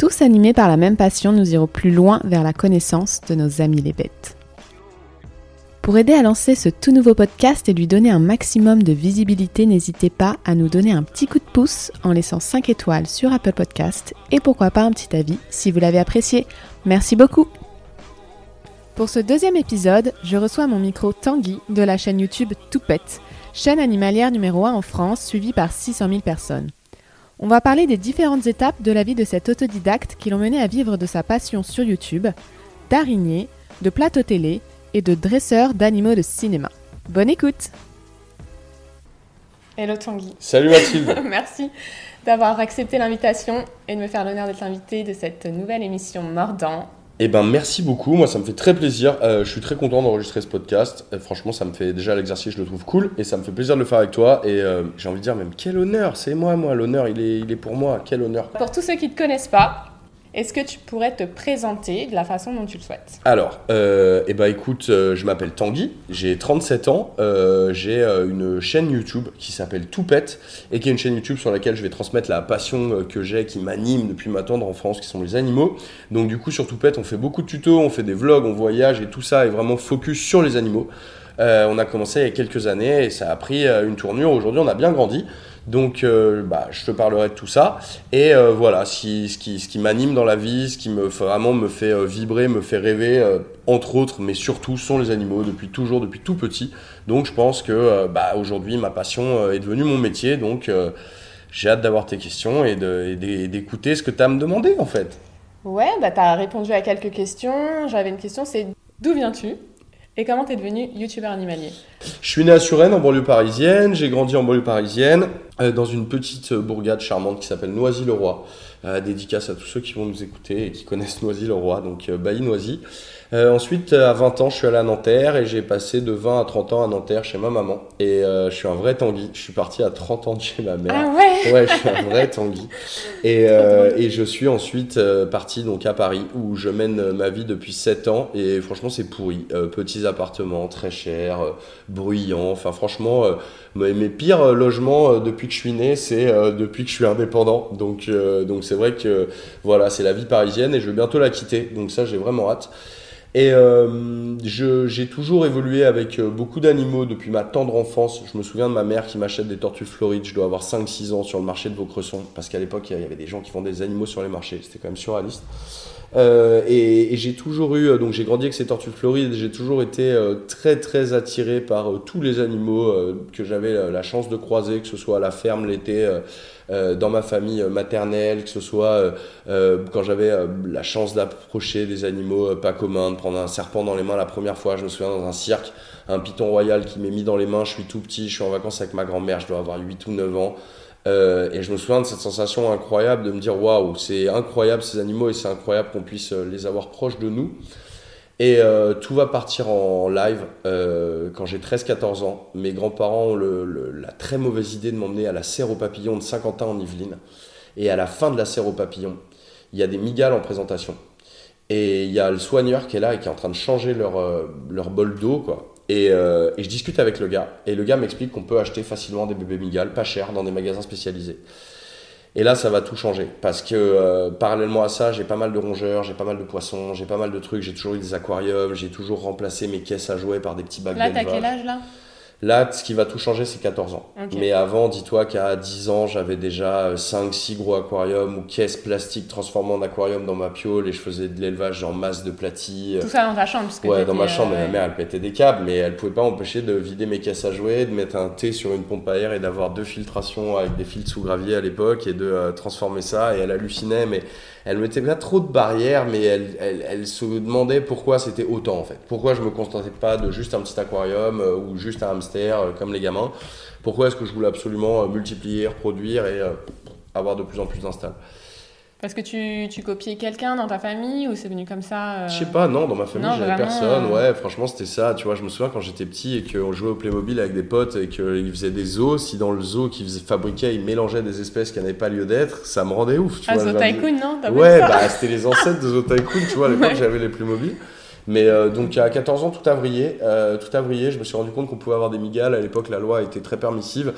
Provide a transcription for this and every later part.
Tous animés par la même passion, nous irons plus loin vers la connaissance de nos amis les bêtes. Pour aider à lancer ce tout nouveau podcast et lui donner un maximum de visibilité, n'hésitez pas à nous donner un petit coup de pouce en laissant 5 étoiles sur Apple Podcast et pourquoi pas un petit avis si vous l'avez apprécié. Merci beaucoup Pour ce deuxième épisode, je reçois mon micro Tanguy de la chaîne YouTube Toupette, chaîne animalière numéro 1 en France suivie par 600 000 personnes. On va parler des différentes étapes de la vie de cet autodidacte qui l'ont mené à vivre de sa passion sur YouTube, d'araignée, de plateau télé et de dresseur d'animaux de cinéma. Bonne écoute Hello Tanguy. Salut Mathilde. Merci d'avoir accepté l'invitation et de me faire l'honneur d'être invité de cette nouvelle émission Mordant eh ben merci beaucoup, moi ça me fait très plaisir, euh, je suis très content d'enregistrer ce podcast, euh, franchement ça me fait déjà l'exercice, je le trouve cool et ça me fait plaisir de le faire avec toi. Et euh, j'ai envie de dire même quel honneur, c'est moi moi, l'honneur. Il est, il est pour moi, quel honneur. Pour tous ceux qui ne te connaissent pas, est-ce que tu pourrais te présenter de la façon dont tu le souhaites? Alors, euh, eh ben, écoute, euh, je m'appelle Tanguy, j'ai 37 ans, euh, j'ai une chaîne YouTube qui s'appelle Toupette et qui est une chaîne YouTube sur laquelle je vais transmettre la passion que j'ai, qui m'anime depuis ma tendre enfance, qui sont les animaux. Donc du coup, sur Toupette, on fait beaucoup de tutos, on fait des vlogs, on voyage et tout ça est vraiment focus sur les animaux. on a commencé il y a quelques années et ça a pris une tournure. Aujourd'hui, on a bien grandi. Donc, euh, bah, je te parlerai de tout ça. Et euh, voilà, ce qui, ce qui m'anime dans la vie, ce qui me vraiment me fait euh, vibrer, me fait rêver, entre autres, mais surtout, sont les animaux depuis toujours, depuis tout petit. Donc, je pense que bah, aujourd'hui, ma passion est devenue mon métier. Donc, j'ai hâte d'avoir tes questions et d'écouter ce que tu as à me demander, en fait. Ouais, bah, tu as répondu à quelques questions. J'avais une question, c'est d'où viens-tu? Et comment tu es devenu youtubeur animalier? Je suis né à Suresnes, en banlieue parisienne. J'ai grandi en banlieue parisienne, euh, dans une petite bourgade charmante qui s'appelle Noisy-le-Roi. Euh, dédicace à tous ceux qui vont nous écouter et qui connaissent Noisy-le-Roi, donc euh, Bailly-Noisy. Euh, ensuite, à 20 ans, je suis allé à Nanterre et j'ai passé de 20 à 30 ans à Nanterre chez ma maman. Et euh, je suis un vrai Tanguy. Je suis parti à 30 ans de chez ma mère. Ah ouais Ouais, je suis un vrai Tanguy. Et, euh, et je suis ensuite parti donc à Paris où je mène ma vie depuis 7 ans. Et franchement, c'est pourri. petits appartements, très chers, bruyants. Enfin, franchement, mes pires logements depuis que je suis né, c'est depuis que je suis indépendant. Donc, donc c'est vrai que voilà, c'est la vie parisienne et je vais bientôt la quitter. Donc ça, j'ai vraiment hâte. Et euh, j'ai toujours évolué avec euh, beaucoup d'animaux depuis ma tendre enfance. Je me souviens de ma mère qui m'achète des tortues florides. Je dois avoir 5-6 ans sur le marché de Vaucresson. Parce qu'à l'époque, il y avait des gens qui vendaient des animaux sur les marchés. C'était quand même surréaliste. Euh, et, j'ai toujours eu, euh, donc j'ai grandi avec ces tortues florides, j'ai toujours été euh, très très attiré par tous les animaux que j'avais la chance de croiser, que ce soit à la ferme l'été, dans ma famille maternelle, que ce soit quand j'avais la chance d'approcher des animaux pas communs, de prendre un serpent dans les mains la première fois, je me souviens dans un cirque, un python royal qui m'est mis dans les mains, je suis tout petit, je suis en vacances avec ma grand-mère, je dois avoir 8 ou 9 ans. Euh, et je me souviens de cette sensation incroyable de me dire waouh, c'est incroyable ces animaux et c'est incroyable qu'on puisse euh, les avoir proches de nous. Et euh, tout va partir en live quand j'ai 13-14 ans. Mes grands-parents ont la très mauvaise idée de m'emmener à la serre aux papillons de Saint-Quentin en Yvelines. Et à la fin de la serre aux papillons, il y a des migales en présentation. Et il y a le soigneur qui est là et qui est en train de changer leur, leur bol d'eau, quoi. Euh, et, je discute avec le gars. Et le gars m'explique qu'on peut acheter facilement des bébés migales, pas cher, dans des magasins spécialisés. Et là, ça va tout changer. Parce que euh, parallèlement à ça, j'ai pas mal de rongeurs, j'ai pas mal de poissons, j'ai pas mal de trucs. J'ai toujours eu des aquariums, j'ai toujours remplacé mes caisses à jouets par des petits bacs Là, t'as quel âge là? Là, ce qui va tout changer, c'est 14 ans. Mais avant, dis-toi qu'à 10 ans, j'avais déjà 5-6 euh, gros aquariums ou caisses plastiques transformées en aquarium dans ma piole et je faisais de l'élevage en masse de platis. Tout ça dans ta chambre Ouais, dans ma chambre. Ma mère, elle pétait des câbles, mais elle pouvait pas empêcher de vider mes caisses à jouets, de mettre un thé sur une pompe à air et d'avoir deux filtrations avec des fils sous gravier à l'époque et de euh, transformer ça. Et elle hallucinait, mais elle mettait pas trop de barrières, mais elle, elle, se demandait pourquoi c'était autant en fait. Pourquoi je me contentais pas de juste un petit aquarium euh, ou juste un hamster euh, comme les gamins? Pourquoi est-ce que je voulais absolument euh, multiplier, reproduire et avoir de plus en plus d'installs? Parce que tu, tu copiais quelqu'un dans ta famille ou c'est venu comme ça euh Je sais pas, non, dans ma famille, j'avais personne. euh. Ouais, franchement, c'était ça. Tu vois, je me souviens quand j'étais petit et qu'on jouait au Playmobil avec des potes et qu'ils faisaient des zoos. Si dans le zoo qu'ils fabriquaient, ils mélangeaient des espèces qui n'avaient pas lieu d'être, ça me rendait ouf. Tu Ah, vois, Zo je me disais- Tycoon, non Ouais, bah c'était les ancêtres de Zo Tycoon, tu vois, à l'époque Ouais. j'avais les Playmobil. Mais euh, donc à 14 ans, tout a vrillé. Euh, tout a vrillé, je me suis rendu compte qu'on pouvait avoir des migales. À l'époque, la loi était très permissive.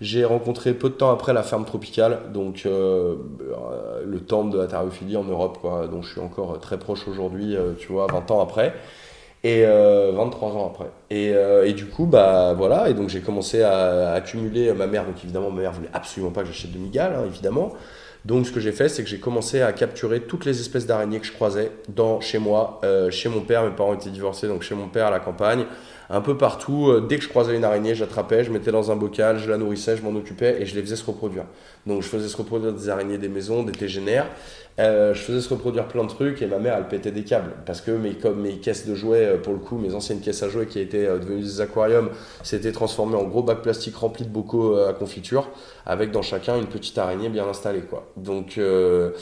J'ai rencontré peu de temps après la ferme tropicale, donc euh, euh, le temple de la tariophilie en Europe, quoi, dont je suis encore très proche aujourd'hui, euh, tu vois, 20 ans après. Et euh, 23 ans après. Et, du coup, bah voilà, et donc j'ai commencé à, accumuler ma mère. Donc évidemment, ma mère voulait absolument pas que j'achète de migales, hein, évidemment. Donc ce que j'ai fait, c'est que j'ai commencé à capturer toutes les espèces d'araignées que je croisais dans, chez moi, chez mon père. Mes parents étaient divorcés, donc chez mon père à la campagne, un peu partout. Euh, dès que je croisais une araignée, j'attrapais, je mettais dans un bocal, je la nourrissais, je m'en occupais et je les faisais se reproduire. Donc je faisais se reproduire des araignées des maisons, des tégénaires. Euh, je faisais se reproduire plein de trucs et ma mère elle pétait des câbles parce que mes, comme mes caisses de jouets, euh, pour le coup, mes anciennes caisses à jouets qui étaient euh, devenues des aquariums, s'étaient transformées en gros bacs plastiques remplis de bocaux à confiture avec dans chacun une petite araignée bien installée quoi. Donc euh,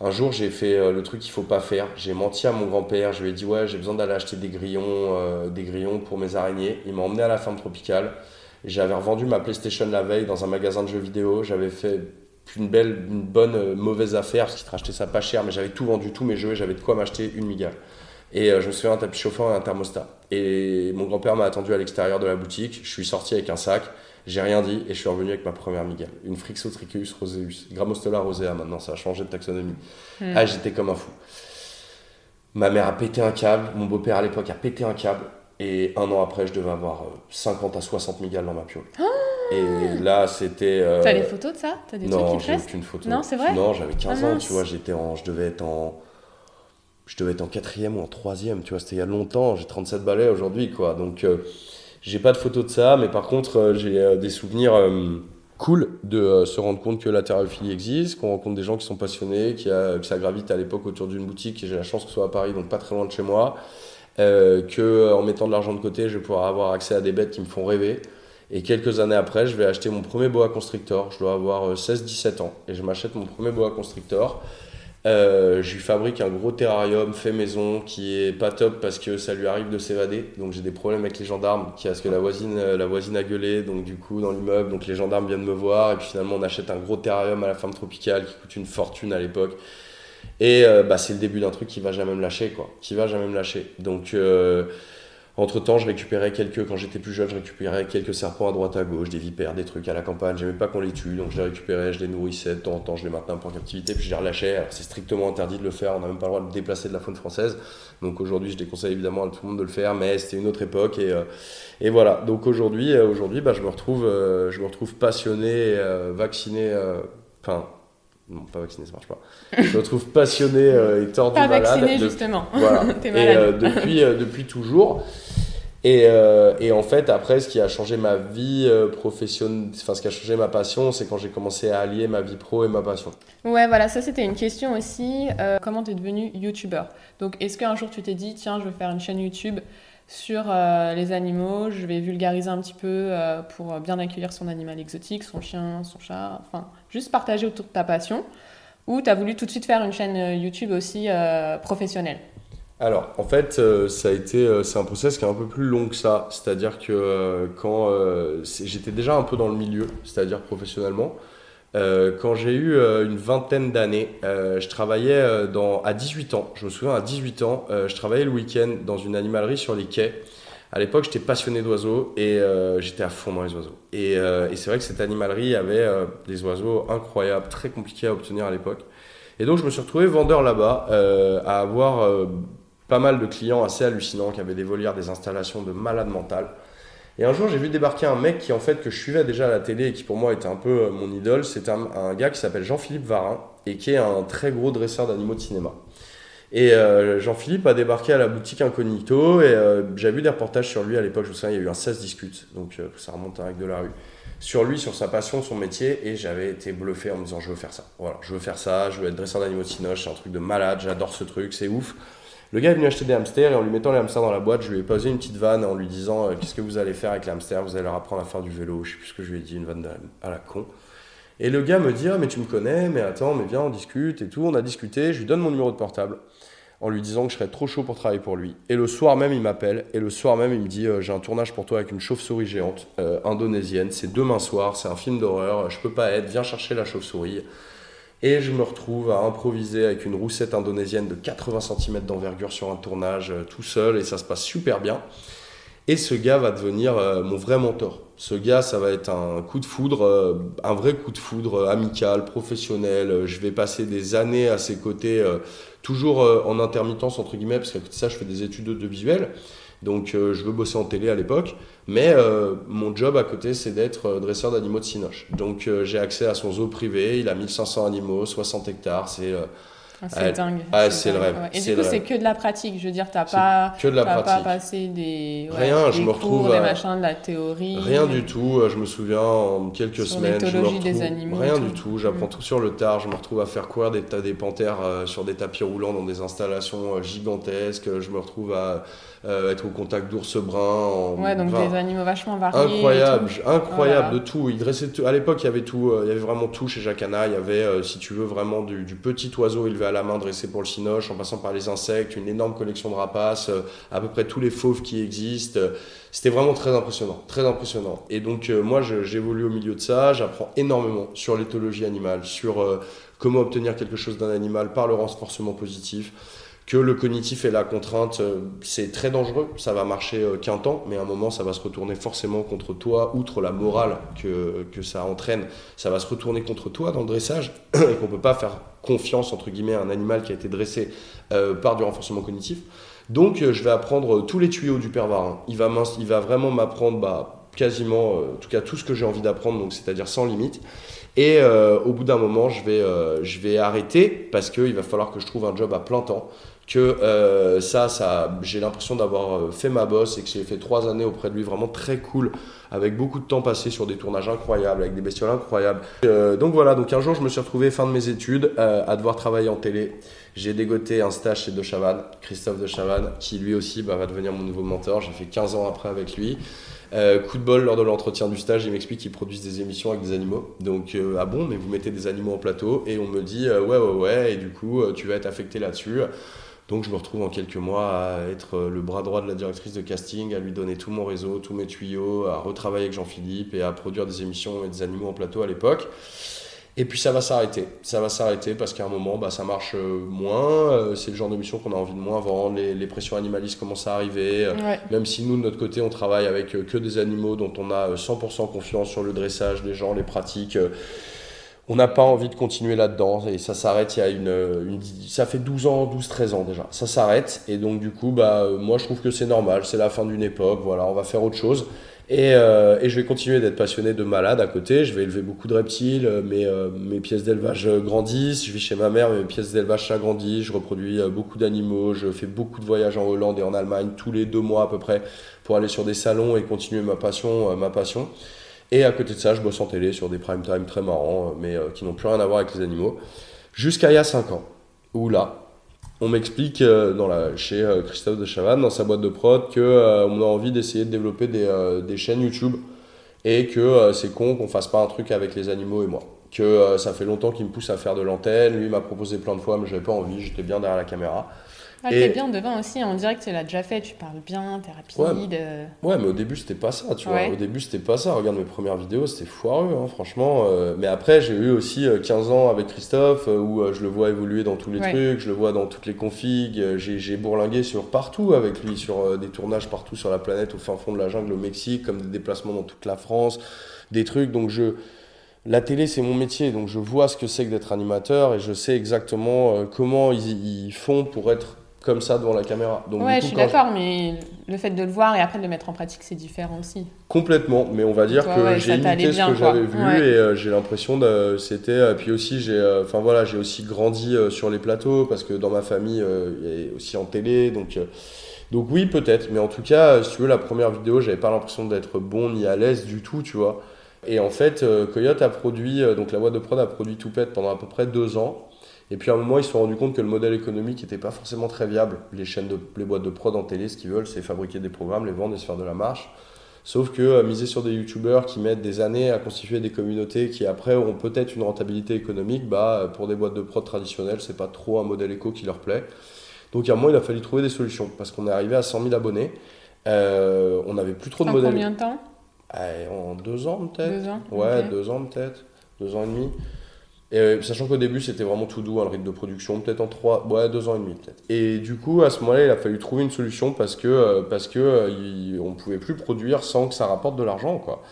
un jour j'ai fait euh, le truc qu'il faut pas faire. J'ai menti à mon grand-père. Je lui ai dit ouais j'ai besoin d'aller acheter des grillons, euh, des grillons pour mes araignées. Il m'a emmené à la ferme tropicale. J'avais revendu ma PlayStation la veille dans un magasin de jeux vidéo. J'avais fait une belle, une bonne euh, mauvaise affaire parce qu'il rachetait ça pas cher, mais j'avais tout vendu, tous mes jeux, et j'avais de quoi m'acheter une migale. Et euh, je me souviens un tapis chauffant et un thermostat. Et mon grand-père m'a attendu à l'extérieur de la boutique. Je suis sorti avec un sac, j'ai rien dit et je suis revenu avec ma première migale. Une Frixotricheus roseus, Grammostola rosea maintenant, ça a changé de taxonomie. Hmm. Ah, j'étais comme un fou. Ma mère a pété un câble, mon beau-père à l'époque a pété un câble. Et un an après, je devais avoir euh, 50 à 60 migales dans ma piole. et là, c'était. euh, T'as des photos de ça? T'as des non, trucs qui te restent? aucune photo. Non, c'est vrai? Non, j'avais 15 Ah, ans, tu vois, j'étais en, je devais être en, je devais être en quatrième ou en troisième, tu vois, c'était il y a longtemps, j'ai 37 balais aujourd'hui, quoi. Donc, euh, j'ai pas de photos de ça, mais par contre, euh, j'ai euh, des souvenirs euh, cool de se rendre compte que la thérophilie existe, qu'on rencontre des gens qui sont passionnés, qui que ça gravite à l'époque autour d'une boutique, et j'ai la chance que ce soit à Paris, donc pas très loin de chez moi, euh, que en mettant de l'argent de côté, je vais pouvoir avoir accès à des bêtes qui me font rêver. Et quelques années après, je vais acheter mon premier boa constrictor. Je dois avoir euh, 16-17 ans. Et je m'achète mon premier boa constrictor. Euh, je lui fabrique un gros terrarium fait maison qui est pas top parce que ça lui arrive de s'évader. Donc j'ai des problèmes avec les gendarmes qui parce que la voisine, euh, la voisine a gueulé. Donc du coup dans l'immeuble, donc les gendarmes viennent me voir. Et puis finalement on achète un gros terrarium à la ferme tropicale qui coûte une fortune à l'époque. Et euh, bah, c'est le début d'un truc qui va jamais me lâcher quoi. Qui va jamais me lâcher. Donc entre temps, je récupérais quelques, quand j'étais plus jeune, je récupérais quelques serpents à droite à gauche, des vipères, des trucs à la campagne. J'aimais pas qu'on les tue, donc je les récupérais, je les nourrissais de temps en temps, je les maintenais en captivité, puis je les relâchais. C'est strictement interdit de le faire, on n'a même pas le droit de déplacer de la faune française. Donc aujourd'hui, je déconseille évidemment à tout le monde de le faire, mais c'était une autre époque et, euh, et voilà. Donc aujourd'hui, euh, aujourd'hui, bah, je me retrouve, euh, je me retrouve passionné, euh, vacciné, enfin. Non, pas vacciné, ça marche pas. Je me retrouve passionné euh, et tordu Pas malade. vacciné, de- justement. voilà. T'es et malade. euh, depuis, euh, depuis toujours. Et, euh, et en fait, après, ce qui a changé ma vie professionnelle, enfin, ce qui a changé ma passion, c'est quand j'ai commencé à allier ma vie pro et ma passion. Ouais, voilà, ça c'était une question aussi. Comment t'es devenu youtubeur Donc, est-ce qu'un jour tu t'es dit, tiens, je vais faire une chaîne YouTube sur euh, les animaux, je vais vulgariser un petit peu euh, pour bien accueillir son animal exotique, son chien, son chat, enfin, juste partager autour de ta passion. Ou t'as voulu tout de suite faire une chaîne euh, YouTube aussi professionnelle. Alors, en fait, ça a été, c'est un process qui est un peu plus long que ça. C'est-à-dire que quand j'étais déjà un peu dans le milieu, c'est-à-dire professionnellement, euh, quand j'ai eu euh, une vingtaine d'années, euh, je travaillais dans, à 18 ans. Je me souviens, à 18 ans, je travaillais le week-end dans une animalerie sur les quais. À l'époque, j'étais passionné d'oiseaux et j'étais à fond dans les oiseaux. Et, et c'est vrai que cette animalerie avait des oiseaux incroyables, très compliqués à obtenir à l'époque. Et donc, je me suis retrouvé vendeur là-bas, à avoir pas mal de clients assez hallucinants qui avaient des volières, des installations de malades mentales. Et un jour, j'ai vu débarquer un mec qui, en fait, que je suivais déjà à la télé et qui, pour moi, était un peu euh, mon idole. C'est un, gars qui s'appelle Jean-Philippe Varin et qui est un très gros dresseur d'animaux de cinéma. Et euh, Jean-Philippe a débarqué à la boutique Incognito et euh, j'ai vu des reportages sur lui à l'époque. Je me souviens, il y a eu un 16 discute, donc ça remonte à règle de la rue. Sur lui, sur sa passion, son métier, et j'avais été bluffé en me disant je veux faire ça. Voilà, je veux faire ça, je veux être dresseur d'animaux de cinoche, c'est un truc de malade, j'adore ce truc, c'est ouf. Le gars est venu acheter des hamsters et en lui mettant les hamsters dans la boîte, je lui ai posé une petite vanne en lui disant euh, Qu'est-ce que vous allez faire avec les hamsters Vous allez leur apprendre à faire du vélo. Je sais plus ce que je lui ai dit, une vanne à la con. Et le gars me dit, ah, mais tu me connais, mais attends, mais viens, on discute et tout. On a discuté, je lui donne mon numéro de portable en lui disant que je serais trop chaud pour travailler pour lui. Et le soir même, il m'appelle, et le soir même, il me dit, euh, j'ai un tournage pour toi avec une chauve-souris géante, euh, indonésienne, c'est demain soir, c'est un film d'horreur, je peux pas être, viens chercher la chauve-souris. Et je me retrouve à improviser avec une roussette indonésienne de 80 cm d'envergure sur un tournage euh, tout seul, et ça se passe super bien. Et ce gars va devenir mon vrai mentor. Ce gars, ça va être un coup de foudre, un vrai coup de foudre amical, professionnel. Je vais passer des années à ses côtés toujours euh, en intermittence entre guillemets, parce de ça, je fais des études de visuel. Donc euh, je veux bosser en télé à l'époque, mais euh, mon job à côté c'est d'être dresseur d'animaux de Cinoche. Donc j'ai accès à son zoo privé, il a 1500 animaux, 60 hectares, c'est ah, c'est dingue. Ah, c'est le rêve. Et du coup, c'est que de la pratique. Je veux dire, t'as pas, que de la pratique. pas passé des, rien. je me cours, retrouve des machins, de la théorie. Rien du tout. Je me souviens en quelques semaines. je me retrouve... des animaux. Rien du tout. J'apprends mm. tout sur le tard. Je me retrouve à faire courir des, des panthères euh, sur des tapis roulants dans des installations euh, gigantesques. Je me retrouve à euh, être au contact d'ours bruns. Ouais, donc des animaux vachement variés. Incroyable, incroyable de tout. Il dressait À l'époque, il y avait tout. il y avait vraiment tout chez Jacana. Il y avait, si tu veux, vraiment du, du petit oiseau élevé à la main dressé pour le cinoche, en passant par les insectes, une énorme collection de rapaces, euh, à peu près tous les fauves qui existent. C'était vraiment très impressionnant, très impressionnant. Et donc euh, moi, j'évolue au milieu de ça, j'apprends énormément sur l'éthologie animale, sur euh, comment obtenir quelque chose d'un animal par le renforcement positif que le cognitif et la contrainte, c'est très dangereux, ça va marcher qu'un temps, mais à un moment, ça va se retourner forcément contre toi, outre la morale que, que ça entraîne, ça va se retourner contre toi dans le dressage, et qu'on ne peut pas faire confiance, entre guillemets, à un animal qui a été dressé euh, par du renforcement cognitif. Donc, euh, je vais apprendre tous les tuyaux du pervarin. Il va, il va vraiment m'apprendre bah, quasiment, euh, en tout cas, tout ce que j'ai envie d'apprendre, donc c'est-à-dire sans limite. Et au bout d'un moment, je vais, je vais arrêter parce qu'il va falloir que je trouve un job à plein temps que ça, ça j'ai l'impression d'avoir fait ma bosse et que j'ai fait trois années auprès de lui vraiment très cool avec beaucoup de temps passé sur des tournages incroyables, avec des bestioles incroyables. Euh, donc voilà, donc un jour je me suis retrouvé fin de mes études euh, à devoir travailler en télé. J'ai dégoté un stage chez De Chavannes, Christophe De Chavannes, qui lui aussi bah, va devenir mon nouveau mentor. J'ai fait 15 ans après avec lui. Euh, coup de bol lors de l'entretien du stage, il m'explique qu'ils produisent des émissions avec des animaux. Donc, ah bon, mais vous mettez des animaux en plateau Et on me dit, ouais, ouais, ouais, et du coup, tu vas être affecté là-dessus. Donc je me retrouve en quelques mois à être le bras droit de la directrice de casting, à lui donner tout mon réseau, tous mes tuyaux, à retravailler avec Jean-Philippe et à produire des émissions et des animaux en plateau à l'époque. Et puis ça va s'arrêter. Ça va s'arrêter parce qu'à un moment, bah, ça marche euh, moins. Euh, c'est le genre d'émission qu'on a envie de moins vendre. Les, pressions animalistes commencent à arriver. Euh, même si nous, de notre côté, on travaille avec que des animaux dont on a 100% confiance sur le dressage des gens, les pratiques on n'a pas envie de continuer là-dedans et ça s'arrête il y a une, ça fait 12 ans 12 13 ans déjà. Ça s'arrête et donc du coup bah moi je trouve que c'est normal c'est la fin d'une époque voilà on va faire autre chose. Et, euh, et je vais continuer d'être passionné de malade à côté je vais élever beaucoup de reptiles mes, euh, mes pièces d'élevage grandissent je vis chez ma mère mes pièces d'élevage s'agrandissent je reproduis euh, beaucoup d'animaux je fais beaucoup de voyages en Hollande et en Allemagne tous les deux mois à peu près pour aller sur des salons et continuer ma passion ma passion et à côté de ça, je bosse en télé sur des prime time très marrants, mais euh, qui n'ont plus rien à voir avec les animaux. Jusqu'à il y a 5 ans, où là, on m'explique euh, chez euh, Christophe de Chavannes, dans sa boîte de prod, qu'on on a envie d'essayer de développer des, des, chaînes YouTube et que c'est con qu'on fasse pas un truc avec les animaux et moi. Que ça fait longtemps qu'il me pousse à faire de l'antenne, lui m'a proposé plein de fois, mais j'avais pas envie, j'étais bien derrière la caméra. Ah, t'es bien devant aussi, on dirait que tu l'as déjà fait, tu parles bien, t'es rapide. Euh. Ouais, mais au début c'était pas ça, tu vois. Au début c'était pas ça. Regarde mes premières vidéos, c'était foireux, hein, franchement. Euh. mais après, j'ai eu aussi 15 euh, ans avec Christophe où je le vois évoluer dans tous les trucs, je le vois dans toutes les configs. j'ai bourlingué sur partout avec lui, sur des tournages partout sur la planète, au fin fond de la jungle, au Mexique, comme des déplacements dans toute la France, des trucs. Donc je la télé, c'est mon métier, donc je vois ce que c'est que d'être animateur et je sais exactement comment ils, font pour être comme ça devant la caméra. Donc, ouais, je suis d'accord, mais le fait de le voir et après de le mettre en pratique, c'est différent aussi. Complètement, mais on va dire que j'ai imité ce que j'avais vu et euh, j'ai l'impression de c'était. Euh, puis aussi, j'ai, euh, enfin voilà, j'ai aussi grandi sur les plateaux parce que dans ma famille, il y a aussi en télé, donc. donc oui, peut-être, mais en tout cas, si tu veux, la première vidéo, j'avais pas l'impression d'être bon ni à l'aise du tout, tu vois. Et en fait, Coyote a produit, donc la boîte de prod a produit Toupette pendant à peu près deux ans. Et puis à un moment, ils se sont rendus compte que le modèle économique n'était pas forcément très viable. Les chaînes de, les boîtes de prod en télé, ce qu'ils veulent, c'est fabriquer des programmes, les vendre et se faire de la marche. Sauf que euh, miser sur des youtubeurs qui mettent des années à constituer des communautés qui après auront peut-être une rentabilité économique, bah, pour des boîtes de prod traditionnelles, c'est pas trop un modèle éco qui leur plaît. Donc à un moment, il a fallu trouver des solutions parce qu'on est arrivé à 100 000 abonnés. Euh, on n'avait plus trop de En modèles. combien de temps? En deux ans peut-être. Deux ans Ouais, deux ans peut-être, deux ans et demi. Et euh, sachant qu'au début c'était vraiment tout doux, hein, le rythme de production, peut-être en trois, ouais, deux ans et demi peut-être. Et du coup à ce moment-là il a fallu trouver une solution parce que euh, parce que euh, on pouvait plus produire sans que ça rapporte de l'argent quoi.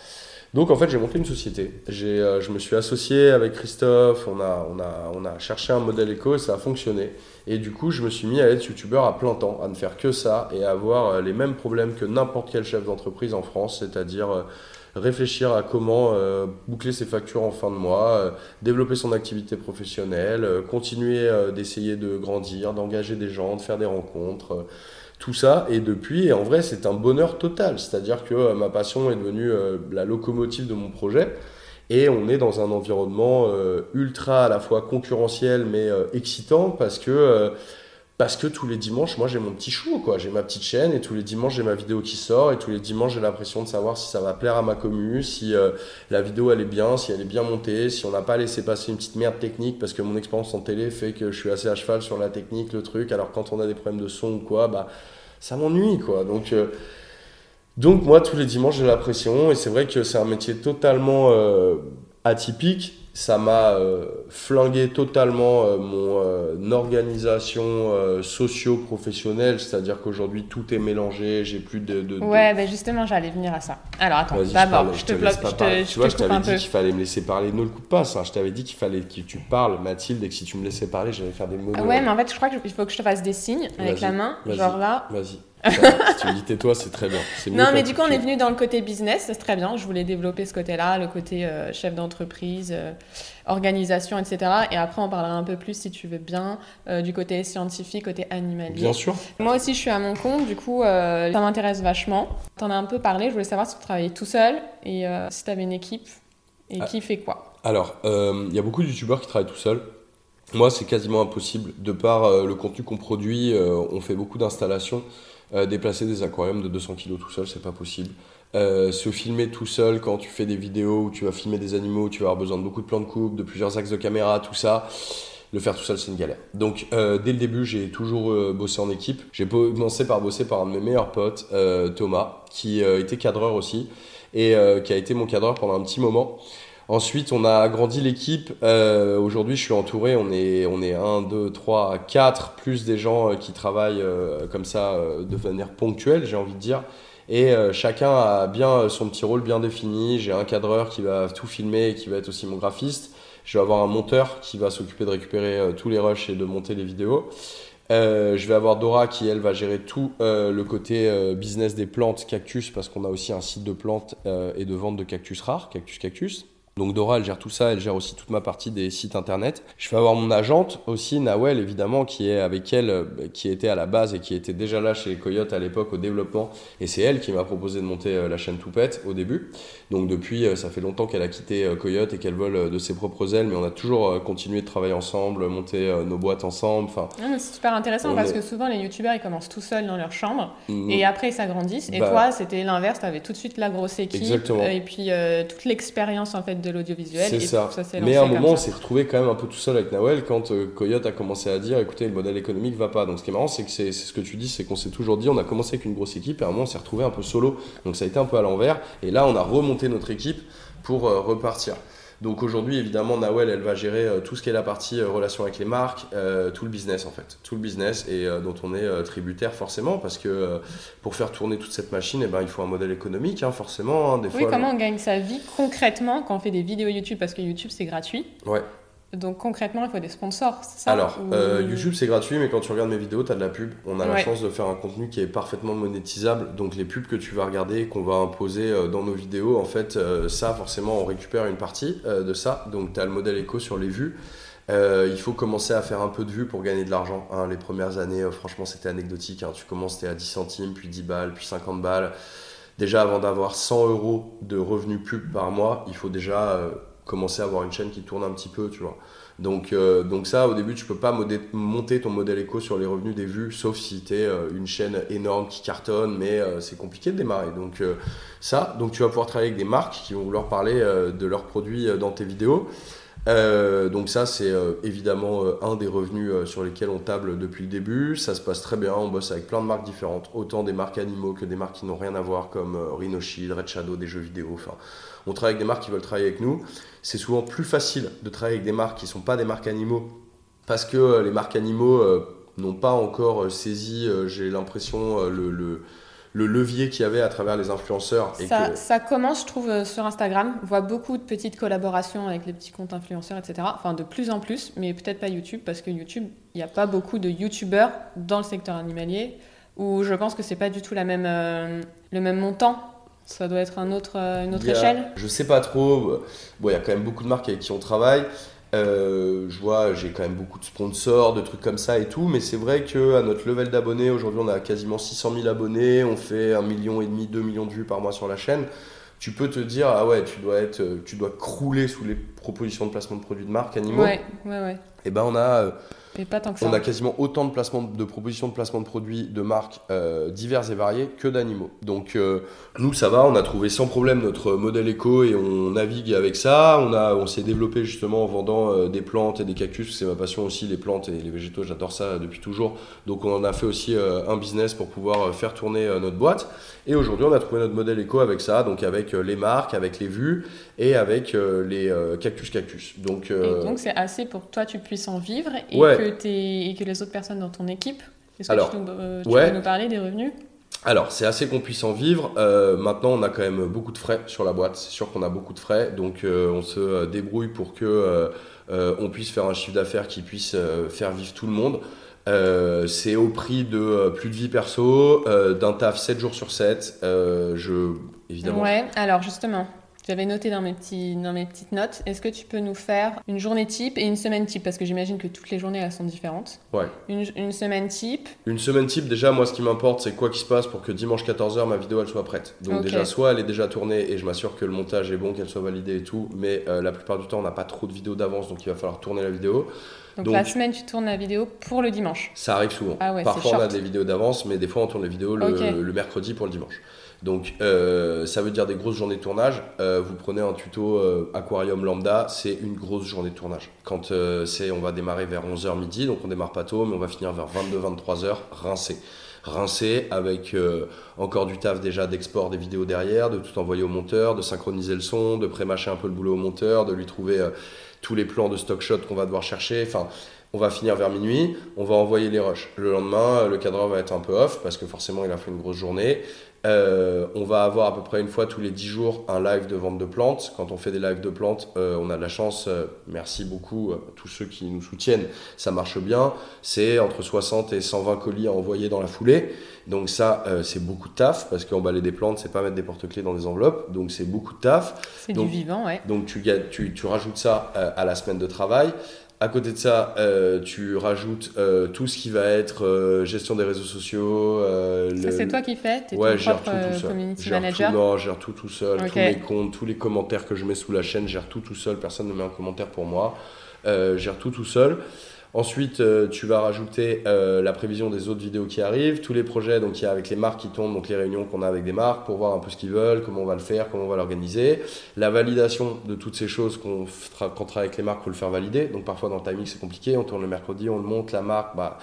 Donc en fait j'ai monté une société. J'ai, je me suis associé avec Christophe, on a, on, a, on a cherché un modèle éco et ça a fonctionné. Et du coup je me suis mis à être youtubeur à plein temps, à ne faire que ça et à avoir les mêmes problèmes que n'importe quel chef d'entreprise en France, c'est-à-dire réfléchir à comment euh, boucler ses factures en fin de mois, euh, développer son activité professionnelle, euh, continuer euh, d'essayer de grandir, d'engager des gens, de faire des rencontres, euh, tout ça. Et depuis, en vrai, c'est un bonheur total. C'est-à-dire que euh, ma passion est devenue la locomotive de mon projet. Et on est dans un environnement ultra à la fois concurrentiel mais excitant parce que parce que tous les dimanches, moi j'ai mon petit show, quoi. J'ai ma petite chaîne et tous les dimanches j'ai ma vidéo qui sort et tous les dimanches j'ai l'impression de savoir si ça va plaire à ma commu, si euh, la vidéo elle est bien, si elle est bien montée, si on n'a pas laissé passer une petite merde technique parce que mon expérience en télé fait que je suis assez à cheval sur la technique, le truc. Alors quand on a des problèmes de son ou quoi, bah ça m'ennuie, quoi. Donc euh, donc moi tous les dimanches j'ai la pression et c'est vrai que c'est un métier totalement euh, atypique. Ça m'a euh, flingué totalement euh, mon euh, organisation socio-professionnelle, c'est-à-dire qu'aujourd'hui tout est mélangé, j'ai plus de... de- de- Ouais, bah justement, j'allais venir à ça. Alors attends, je d'abord, parle, je te bloque, je te, je Tu vois, te je t'avais dit qu'il fallait me laisser parler. Ne le coupe pas, ça. Je t'avais dit qu'il fallait que tu parles, Mathilde, et que si tu me laissais parler, j'allais faire des monologues. Ouais, mais en fait, je crois qu'il faut que je te fasse des signes avec la main, genre là. Vas-y. Si tu me dis tais-toi, c'est très bien. Non, mais du coup, on est venu dans le côté business, c'est très bien. Je voulais développer ce côté-là, le côté euh, chef d'entreprise, euh, organisation, etc. Et après, on parlera un peu plus, si tu veux bien, euh, du côté scientifique, côté animalier. Bien sûr. Moi aussi, je suis à mon compte, du coup, euh, ça m'intéresse vachement. T'en as un peu parlé, je voulais savoir si tu travaillais tout seul et euh, si tu avais une équipe et Ah. qui fait quoi. Alors, il y a beaucoup de youtubeurs qui travaillent tout seuls. Moi, c'est quasiment impossible. De par le contenu qu'on produit, on fait beaucoup d'installations. Déplacer des aquariums de 200 kg tout seul, c'est pas possible. Euh, se filmer tout seul quand tu fais des vidéos où tu vas filmer des animaux, tu vas avoir besoin de beaucoup de plans de coupe, de plusieurs axes de caméra, tout ça. Le faire tout seul, c'est une galère. Donc, euh, dès le début, j'ai toujours euh, bossé en équipe. J'ai commencé par bosser par un de mes meilleurs potes, Thomas, qui était cadreur aussi et qui a été mon cadreur pendant un petit moment. Ensuite, on a agrandi l'équipe. Aujourd'hui, je suis entouré. On est, on est 1, 2, 3, 4, plus des gens qui travaillent comme ça de manière ponctuelle, j'ai envie de dire. Et euh, chacun a bien euh, son petit rôle bien défini. J'ai un cadreur qui va tout filmer et qui va être aussi mon graphiste. Je vais avoir un monteur qui va s'occuper de récupérer euh, tous les rushs et de monter les vidéos. Je vais avoir Dora qui, elle, va gérer tout le côté business des plantes cactus parce qu'on a aussi un site de plantes et de vente de cactus rares, Cactus Cactus. Donc Dora, elle gère tout ça, elle gère aussi toute ma partie des sites internet. Je vais avoir mon agente aussi, Nawel, évidemment, qui est avec elle, euh, qui était à la base et qui était déjà là chez Coyote à l'époque au développement. Et c'est elle qui m'a proposé de monter euh, la chaîne Toupette au début. Donc depuis, euh, ça fait longtemps qu'elle a quitté euh, Coyote et qu'elle vole euh, de ses propres ailes, mais on a toujours continué de travailler ensemble, monter nos boîtes ensemble. Enfin, mais c'est super intéressant parce est- que souvent les youtubeurs ils commencent tout seuls dans leur chambre mm, et après ils s'agrandissent. Et Bah. toi c'était l'inverse, tu avais tout de suite la grosse équipe Exactement. et puis euh, toute l'expérience en fait de l'audiovisuel. C'est ça. Mais à un moment, on s'est retrouvé quand même un peu tout seul avec Nawel quand euh, Coyote a commencé à dire écoutez, le modèle économique va pas. Donc ce qui est marrant, c'est que c'est ce que tu dis, c'est qu'on s'est toujours dit on a commencé avec une grosse équipe et à un moment, on s'est retrouvé un peu solo. Donc ça a été un peu à l'envers. Et là, on a remonté notre équipe pour euh, repartir. Donc aujourd'hui, évidemment, Nawel, elle va gérer euh, tout ce qui est la partie euh, relation avec les marques, euh, tout le business en fait, tout le business et euh, dont on est euh, tributaire forcément parce que pour faire tourner toute cette machine, eh ben, il faut un modèle économique, hein, forcément. hein. des Oui, fois, comment on gagne sa vie concrètement quand on fait des vidéos YouTube parce que YouTube c'est gratuit? Ouais. Donc concrètement il faut des sponsors, c'est ça Alors, Ou- euh, YouTube c'est gratuit, mais quand tu regardes mes vidéos, tu as de la pub. On a la chance de faire un contenu qui est parfaitement monétisable. Donc, les pubs que tu vas regarder, qu'on va imposer euh, dans nos vidéos, en fait, euh, ça, forcément, on récupère une partie de ça. Donc, tu as le modèle éco sur les vues. Euh, il faut commencer à faire un peu de vues pour gagner de l'argent. hein. Les premières années, euh, franchement, c'était anecdotique. hein. Tu commences, t'es à 10 centimes, puis 10 balles, puis 50 balles. Déjà, avant d'avoir 100 euros de revenus pub par mois, il faut déjà euh, commencer à avoir une chaîne qui tourne un petit peu, tu vois. Donc, euh, donc ça, au début, tu peux pas monter ton modèle éco sur les revenus des vues, sauf si tu es euh, une chaîne énorme qui cartonne, mais euh, c'est compliqué de démarrer. Donc ça, donc tu vas pouvoir travailler avec des marques qui vont vouloir parler de leurs produits dans tes vidéos. Donc ça, c'est évidemment un des revenus sur lesquels on table depuis le début. Ça se passe très bien, on bosse avec plein de marques différentes, autant des marques animaux que des marques qui n'ont rien à voir, comme Rhino Red Shadow, des jeux vidéo. Enfin, on travaille avec des marques qui veulent travailler avec nous. C'est souvent plus facile de travailler avec des marques qui ne sont pas des marques animaux parce que euh, les marques animaux euh, n'ont pas encore euh, saisi, j'ai l'impression, le, levier qu'il y avait à travers les influenceurs. Et ça, ça, commence, je trouve, sur Instagram. On voit beaucoup de petites collaborations avec les petits comptes influenceurs, etc. Enfin, de plus en plus, mais peut-être pas YouTube, parce que YouTube, il n'y a pas beaucoup de YouTubeurs dans le secteur animalier, où je pense que c'est pas du tout la même, le même montant ça doit être un autre, euh, une autre échelle Je sais pas trop. Bon, il y a quand même beaucoup de marques avec qui on travaille. Euh, je vois, j'ai quand même beaucoup de sponsors, de trucs comme ça et tout, mais c'est vrai que à notre level d'abonnés, aujourd'hui on a quasiment 600 000 abonnés, on fait 1,5 million et demi, 2 millions de vues par mois sur la chaîne. Tu peux te dire, ah ouais, tu dois, être, tu dois crouler sous les propositions de placement de produits de marque animaux. Ouais, ouais, ouais. Et eh ben on a euh, pas tant que ça. On a quasiment autant de, placements, de propositions de placement de produits de marques euh, diverses et variées que d'animaux. Donc euh, nous, ça va, on a trouvé sans problème notre modèle éco et on navigue avec ça. On, a, on s'est développé justement en vendant euh, des plantes et des cactus. C'est ma passion aussi, les plantes et les végétaux, j'adore ça depuis toujours. Donc on en a fait aussi un business pour pouvoir faire tourner notre boîte. Et aujourd'hui, on a trouvé notre modèle éco avec ça, donc avec les marques, avec les vues et avec les cactus cactus. Donc donc c'est assez pour que toi tu puisses en vivre et que et que les autres personnes dans ton équipe Est-ce que tu, euh, peux nous parler des revenus? Alors, c'est assez qu'on puisse en vivre. Euh, maintenant, on a quand même beaucoup de frais sur la boîte. C'est sûr qu'on a beaucoup de frais. Donc, euh, on se débrouille pour que on puisse faire un chiffre d'affaires qui puisse faire vivre tout le monde. c'est au prix de plus de vie perso, d'un taf 7 jours sur 7. je, évidemment. Ouais, alors justement, j'avais noté dans mes, petits, dans mes petites notes. Est-ce que tu peux nous faire une journée type et une semaine type? Parce que j'imagine que toutes les journées, elles sont différentes. Ouais. Une, une semaine type? Une semaine type, déjà, moi, ce qui m'importe, c'est quoi qu'il se passe pour que dimanche 14h, ma vidéo, elle soit prête. Donc, déjà, soit elle est déjà tournée et je m'assure que le montage est bon, qu'elle soit validée et tout. Mais euh, la plupart du temps, on n'a pas trop de vidéos d'avance, donc il va falloir tourner la vidéo. Donc, la semaine, tu tournes la vidéo pour le dimanche? Ça arrive souvent. Ah ouais, Parfois, on a des vidéos d'avance, mais des fois, on tourne les vidéos le mercredi pour le dimanche. Donc euh, ça veut dire des grosses journées de tournage. Euh, vous prenez un tuto euh, aquarium lambda, c'est une grosse journée de tournage. Quand c'est, on va démarrer vers 11h midi, donc on démarre pas tôt, mais on va finir vers 22-23h rincé. Rincé avec encore du taf déjà d'export des vidéos derrière, de tout envoyer au monteur, de synchroniser le son, de pré-mâcher un peu le boulot au monteur, de lui trouver tous les plans de stock shot qu'on va devoir chercher. Enfin, on va finir vers minuit, on va envoyer les rushs. Le lendemain, le cadreur va être un peu off parce que forcément il a fait une grosse journée. Euh, on va avoir à peu près une fois tous les 10 jours un live de vente de plantes. Quand on fait des lives de plantes, euh, on a de la chance, euh, merci beaucoup à tous ceux qui nous soutiennent, ça marche bien. C'est entre 60 et 120 colis à envoyer dans la foulée. Donc ça, c'est beaucoup de taf, parce qu'emballer des plantes, c'est pas mettre des porte-clés dans des enveloppes, donc c'est beaucoup de taf. C'est du vivant, ouais. Donc tu, tu, tu rajoutes ça à la semaine de travail. À côté de ça, euh, tu rajoutes euh, tout ce qui va être euh, gestion des réseaux sociaux. ça, c'est toi qui fais? Es Ouais, gère tout tout. Community manager tout, Non, gère tout tout seul. Tous mes comptes, tous les commentaires que je mets sous la chaîne, gère tout tout seul. Personne ne met un commentaire pour moi. gère tout tout seul. Ensuite, euh, tu vas rajouter euh, la prévision des autres vidéos qui arrivent, tous les projets donc il y a avec les marques qui tombent, donc les réunions qu'on a avec des marques pour voir un peu ce qu'ils veulent, comment on va le faire, comment on va l'organiser, la validation de toutes ces choses qu'on travaille avec les marques pour le faire valider. Donc parfois dans le timing c'est compliqué, on tourne le mercredi, on le monte, la marque, bah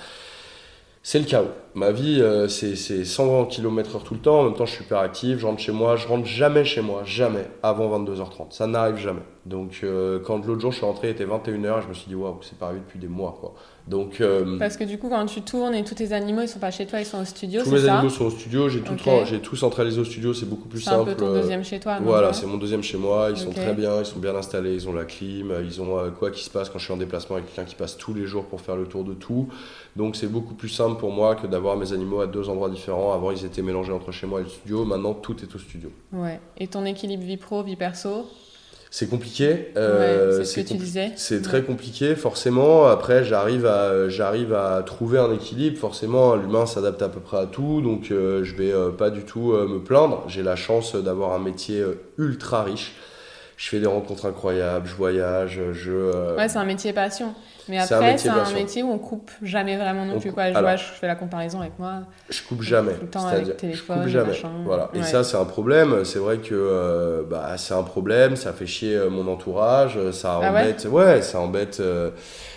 c'est le chaos. Ma vie, euh, c'est 120 km/h tout le temps. En même temps, je suis super actif. Je rentre chez moi. Je rentre jamais chez moi, jamais avant 22h30. Ça n'arrive jamais. Donc, euh, quand l'autre jour je suis rentré, il était 21h. Je me suis dit, waouh, c'est pas arrivé depuis des mois. Quoi. Donc, euh, Parce que du coup, quand tu tournes et tous tes animaux, ils sont pas chez toi, ils sont au studio. Tous mes animaux sont au studio. J'ai tout, j'ai tout centralisé au studio. C'est beaucoup plus simple. C'est un peu ton deuxième chez toi. Voilà, c'est mon deuxième chez moi. Ils sont très bien. Ils sont bien installés. Ils ont la clim. Ils ont quoi qui se passe quand je suis en déplacement avec quelqu'un qui passe tous les jours pour faire le tour de tout. Donc, c'est beaucoup plus simple pour moi que d'avoir mes animaux à deux endroits différents. Avant, ils étaient mélangés entre chez moi et le studio. Maintenant, tout est au studio. Ouais. Et ton équilibre vie pro, vie perso? C'est compliqué. Euh, c'est ce que tu disais. C'est très compliqué, forcément. Après, j'arrive à, j'arrive à trouver un équilibre. Forcément, l'humain s'adapte à peu près à tout, donc euh, je vais euh, pas du tout me plaindre. J'ai la chance d'avoir un métier ultra riche je fais des rencontres incroyables, je voyage, je. euh, Ouais, c'est un métier passion. Mais C'est un après, métier c'est un métier où on coupe jamais vraiment non On plus. Quoi. Je, alors- vois, je fais la comparaison avec moi. Je coupe jamais. Tout le temps avec téléphone, je coupe jamais. machin. Voilà. Et Ouais. ça, c'est un problème. C'est vrai que euh, bah, c'est un problème. Ça fait chier euh, mon entourage. Ça Ah embête. ouais, ça embête. euh,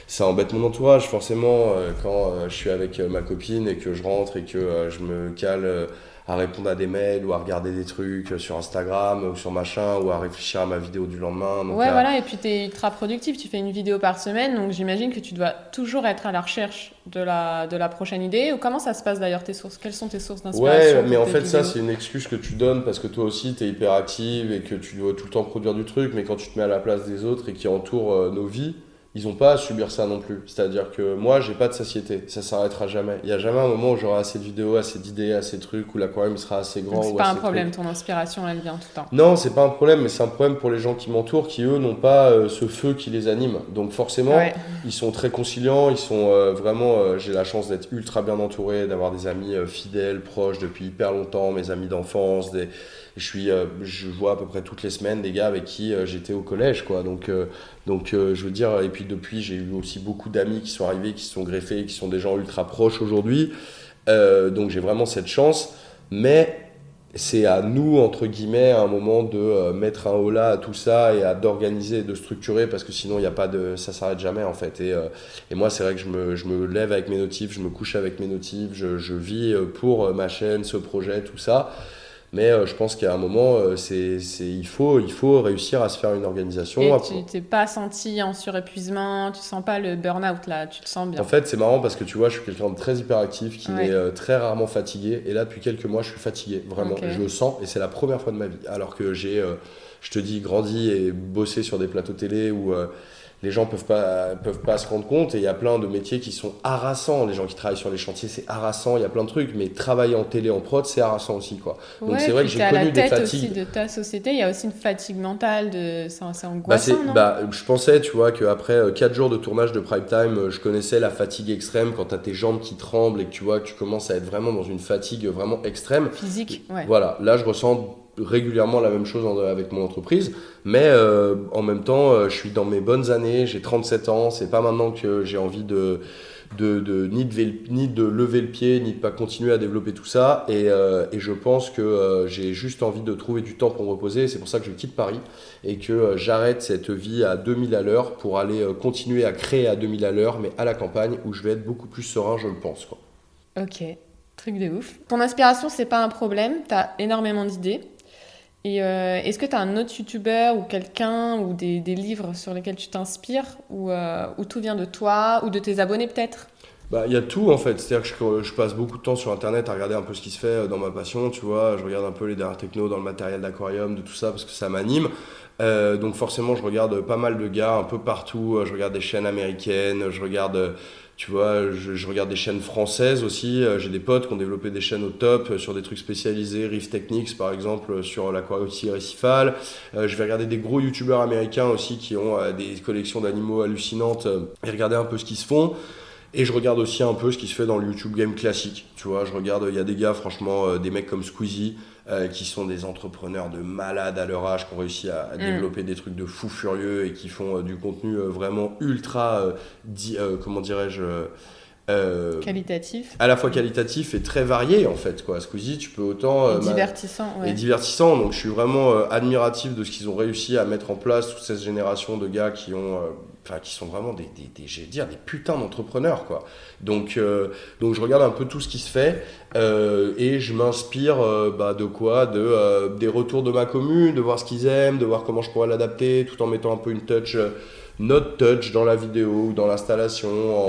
ça embête mon entourage forcément quand je suis avec ma copine et que je rentre et que je me cale à répondre à des mails ou à regarder des trucs sur Instagram ou sur machin ou à réfléchir à ma vidéo du lendemain. Donc, ouais, là, voilà, et puis tu es ultra productif, tu fais une vidéo par semaine, donc j'imagine que tu dois toujours être à la recherche de la, de la prochaine idée. Ou comment ça se passe d'ailleurs tes sources? Quelles sont tes sources d'inspiration Ouais, mais en fait, ça, c'est une excuse que tu donnes parce que toi aussi, tu es hyper active et que tu dois tout le temps produire du truc. Mais quand tu te mets à la place des autres et qui entourent euh, nos vies, ils n'ont pas à subir ça non plus. C'est-à-dire que moi, j'ai pas de satiété. Ça s'arrêtera jamais. Il y a jamais un moment où j'aurai assez de vidéos, assez d'idées, assez de trucs, où l'aquarium sera assez grand. C'est pas un problème, ton inspiration elle vient tout le temps. Non, c'est pas un problème, mais c'est un problème pour les gens qui m'entourent qui, eux, n'ont pas euh, ce feu qui les anime. Donc forcément, Ouais. ils sont très conciliants, ils sont euh, vraiment. euh, J'ai la chance d'être ultra bien entouré, d'avoir des amis fidèles, proches depuis hyper longtemps, mes amis d'enfance. Des... Je suis, euh, je vois à peu près toutes les semaines des gars avec qui euh, j'étais au collège, quoi. Donc, euh, donc je veux dire, et puis depuis, j'ai eu aussi beaucoup d'amis qui sont arrivés, qui se sont greffés, qui sont des gens ultra proches aujourd'hui. Donc j'ai vraiment cette chance, mais c'est à nous, entre guillemets, à un moment de mettre un holà à tout ça et d'organiser, de structurer, parce que sinon, il y a pas de, ça s'arrête jamais, en fait. Et, et moi, c'est vrai que je me, je me lève avec mes notifs, je me couche avec mes notifs, je, je vis pour ma chaîne, ce projet, tout ça. Mais euh, je pense qu'à un moment, euh, c'est, il, faut, il faut réussir à se faire une organisation. Et tu t'es pas senti en surépuisement, tu sens pas le burn-out là, tu te sens bien. En fait, c'est marrant parce que tu vois, je suis quelqu'un de très hyperactif qui Ouais. est euh, très rarement fatigué. Et là, depuis quelques mois, je suis fatigué, vraiment. Je le sens et c'est la première fois de ma vie. Alors que j'ai, je te dis, grandi et bossé sur des plateaux télé où euh, les gens peuvent pas, peuvent pas se rendre compte. Et il y a plein de métiers qui sont harassants. Les gens qui travaillent sur les chantiers, c'est harassant. Il y a plein de trucs. Mais travailler en télé, en prod, c'est harassant aussi, quoi. Donc Ouais, c'est vrai que j'ai à la connu des tête fatigues. aussi de ta société, il y a aussi une fatigue mentale, de... c'est Bah, angoissant, non? bah, je pensais, tu vois, qu'après 4 jours de tournage de prime time, euh, je connaissais la fatigue extrême quand t'as tes jambes qui tremblent et que tu vois que tu commences à être vraiment dans une fatigue vraiment extrême. Physique, ouais. Voilà, là je ressens régulièrement la même chose avec mon entreprise, mais euh, en même temps, euh, je suis dans mes bonnes années, j'ai 37 ans, c'est pas maintenant que j'ai envie de, de, de- ni, de, ni de lever le pied, ni de pas continuer à développer tout ça, et, euh, et je pense que j'ai juste envie de trouver du temps pour me reposer, c'est pour ça que je quitte Paris, et que j'arrête cette vie à 2000 à l'heure pour aller continuer à créer à 2000 à l'heure, mais à la campagne, où je vais être beaucoup plus serein, je le pense. Quoi. Ok, truc de ouf. Ton inspiration, c'est pas un problème, t'as énormément d'idées. Et euh, est-ce que t'as un autre youtubeur ou quelqu'un ou des, des livres sur lesquels tu t'inspires ou, euh, ou tout vient de toi ou de tes abonnés peut-être? Bah, il y a tout en fait, c'est-à-dire que je, passe beaucoup de temps sur internet à regarder un peu ce qui se fait euh, dans ma passion, tu vois. Je regarde un peu les dernières technos dans le matériel d'aquarium, de tout ça, parce que ça m'anime. Donc forcément, je regarde pas mal de gars un peu partout. Je regarde des chaînes américaines, je regarde, tu vois, je, regarde des chaînes françaises aussi. Euh, J'ai des potes qui ont développé des chaînes au top euh, sur des trucs spécialisés, Reef Techniques par exemple, euh, sur l'aquariotie récifale. Je vais regarder des gros youtubeurs américains aussi qui ont des collections d'animaux hallucinantes et regarder un peu ce qu'ils se font. Et je regarde aussi un peu ce qui se fait dans le YouTube game classique. Tu vois, je regarde, il y a des gars, franchement, des mecs comme Squeezie, euh, qui sont des entrepreneurs de malades à leur âge, qui ont réussi à, à Mm. développer des trucs de fous furieux et qui font euh, du contenu euh, vraiment ultra, euh, di- euh, comment dirais-je, euh, Qualitatif à la fois qualitatif et très varié en fait. Quoi. Squeezie, tu peux autant. et euh, ma- divertissant. et Ouais. divertissant. Donc je suis vraiment euh, admiratif de ce qu'ils ont réussi à mettre en place, toute cette génération de gars qui ont, euh, enfin qui sont vraiment des, des, des dire, des putains d'entrepreneurs quoi. Donc euh, donc je regarde un peu tout ce qui se fait euh, et je m'inspire bah, de quoi, de euh, des retours de ma commune, de voir ce qu'ils aiment, de voir comment je pourrais l'adapter, tout en mettant un peu une touch. Notre touch dans la vidéo ou dans l'installation.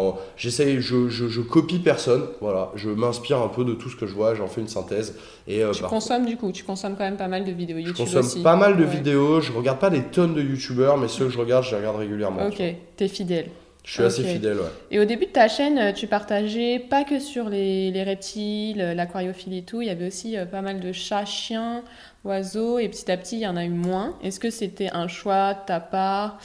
en- J'essaye, je, je, je copie personne. Voilà, je m'inspire un peu de tout ce que je vois, j'en fais une synthèse. Et euh, Tu consommes du coup, tu consommes quand même pas mal de vidéos je YouTube consomme aussi. pas mal de Ouais. vidéos, je regarde pas des tonnes de youtubeurs, mais ceux que je regarde, je les regarde régulièrement. Ok, t'es fidèle. Je suis assez fidèle, ouais. Et au début de ta chaîne, tu partageais pas que sur les, les reptiles, l'aquariophilie et tout, il y avait aussi euh, pas mal de chats, chiens, oiseaux, et petit à petit, il y en a eu moins. Est-ce que c'était un choix de ta part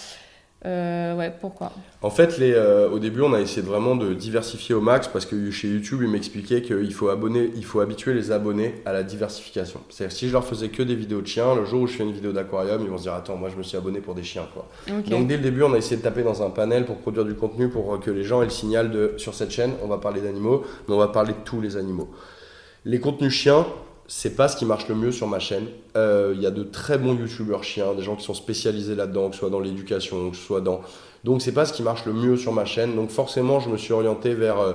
Euh, ouais, pourquoi? En fait, les, euh, au début, on a essayé vraiment de diversifier au max parce que chez YouTube, ils m'expliquaient qu'il faut, abonner, il faut habituer les abonnés à la diversification. C'est-à-dire si je leur faisais que des vidéos de chiens, le jour où je fais une vidéo d'aquarium, ils vont se dire Attends, moi je me suis abonné pour des chiens. Quoi. Donc dès le début, on a essayé de taper dans un panel pour produire du contenu pour que les gens aient le signal de sur cette chaîne, on va parler d'animaux, mais on va parler de tous les animaux. Les contenus chiens, c'est pas ce qui marche le mieux sur ma chaîne. Il euh, y a de très bons youtubeurs chiens, des gens qui sont spécialisés là-dedans, que ce soit dans l'éducation, que ce soit dans. Donc c'est pas ce qui marche le mieux sur ma chaîne. Donc forcément, je me suis orienté vers. Euh,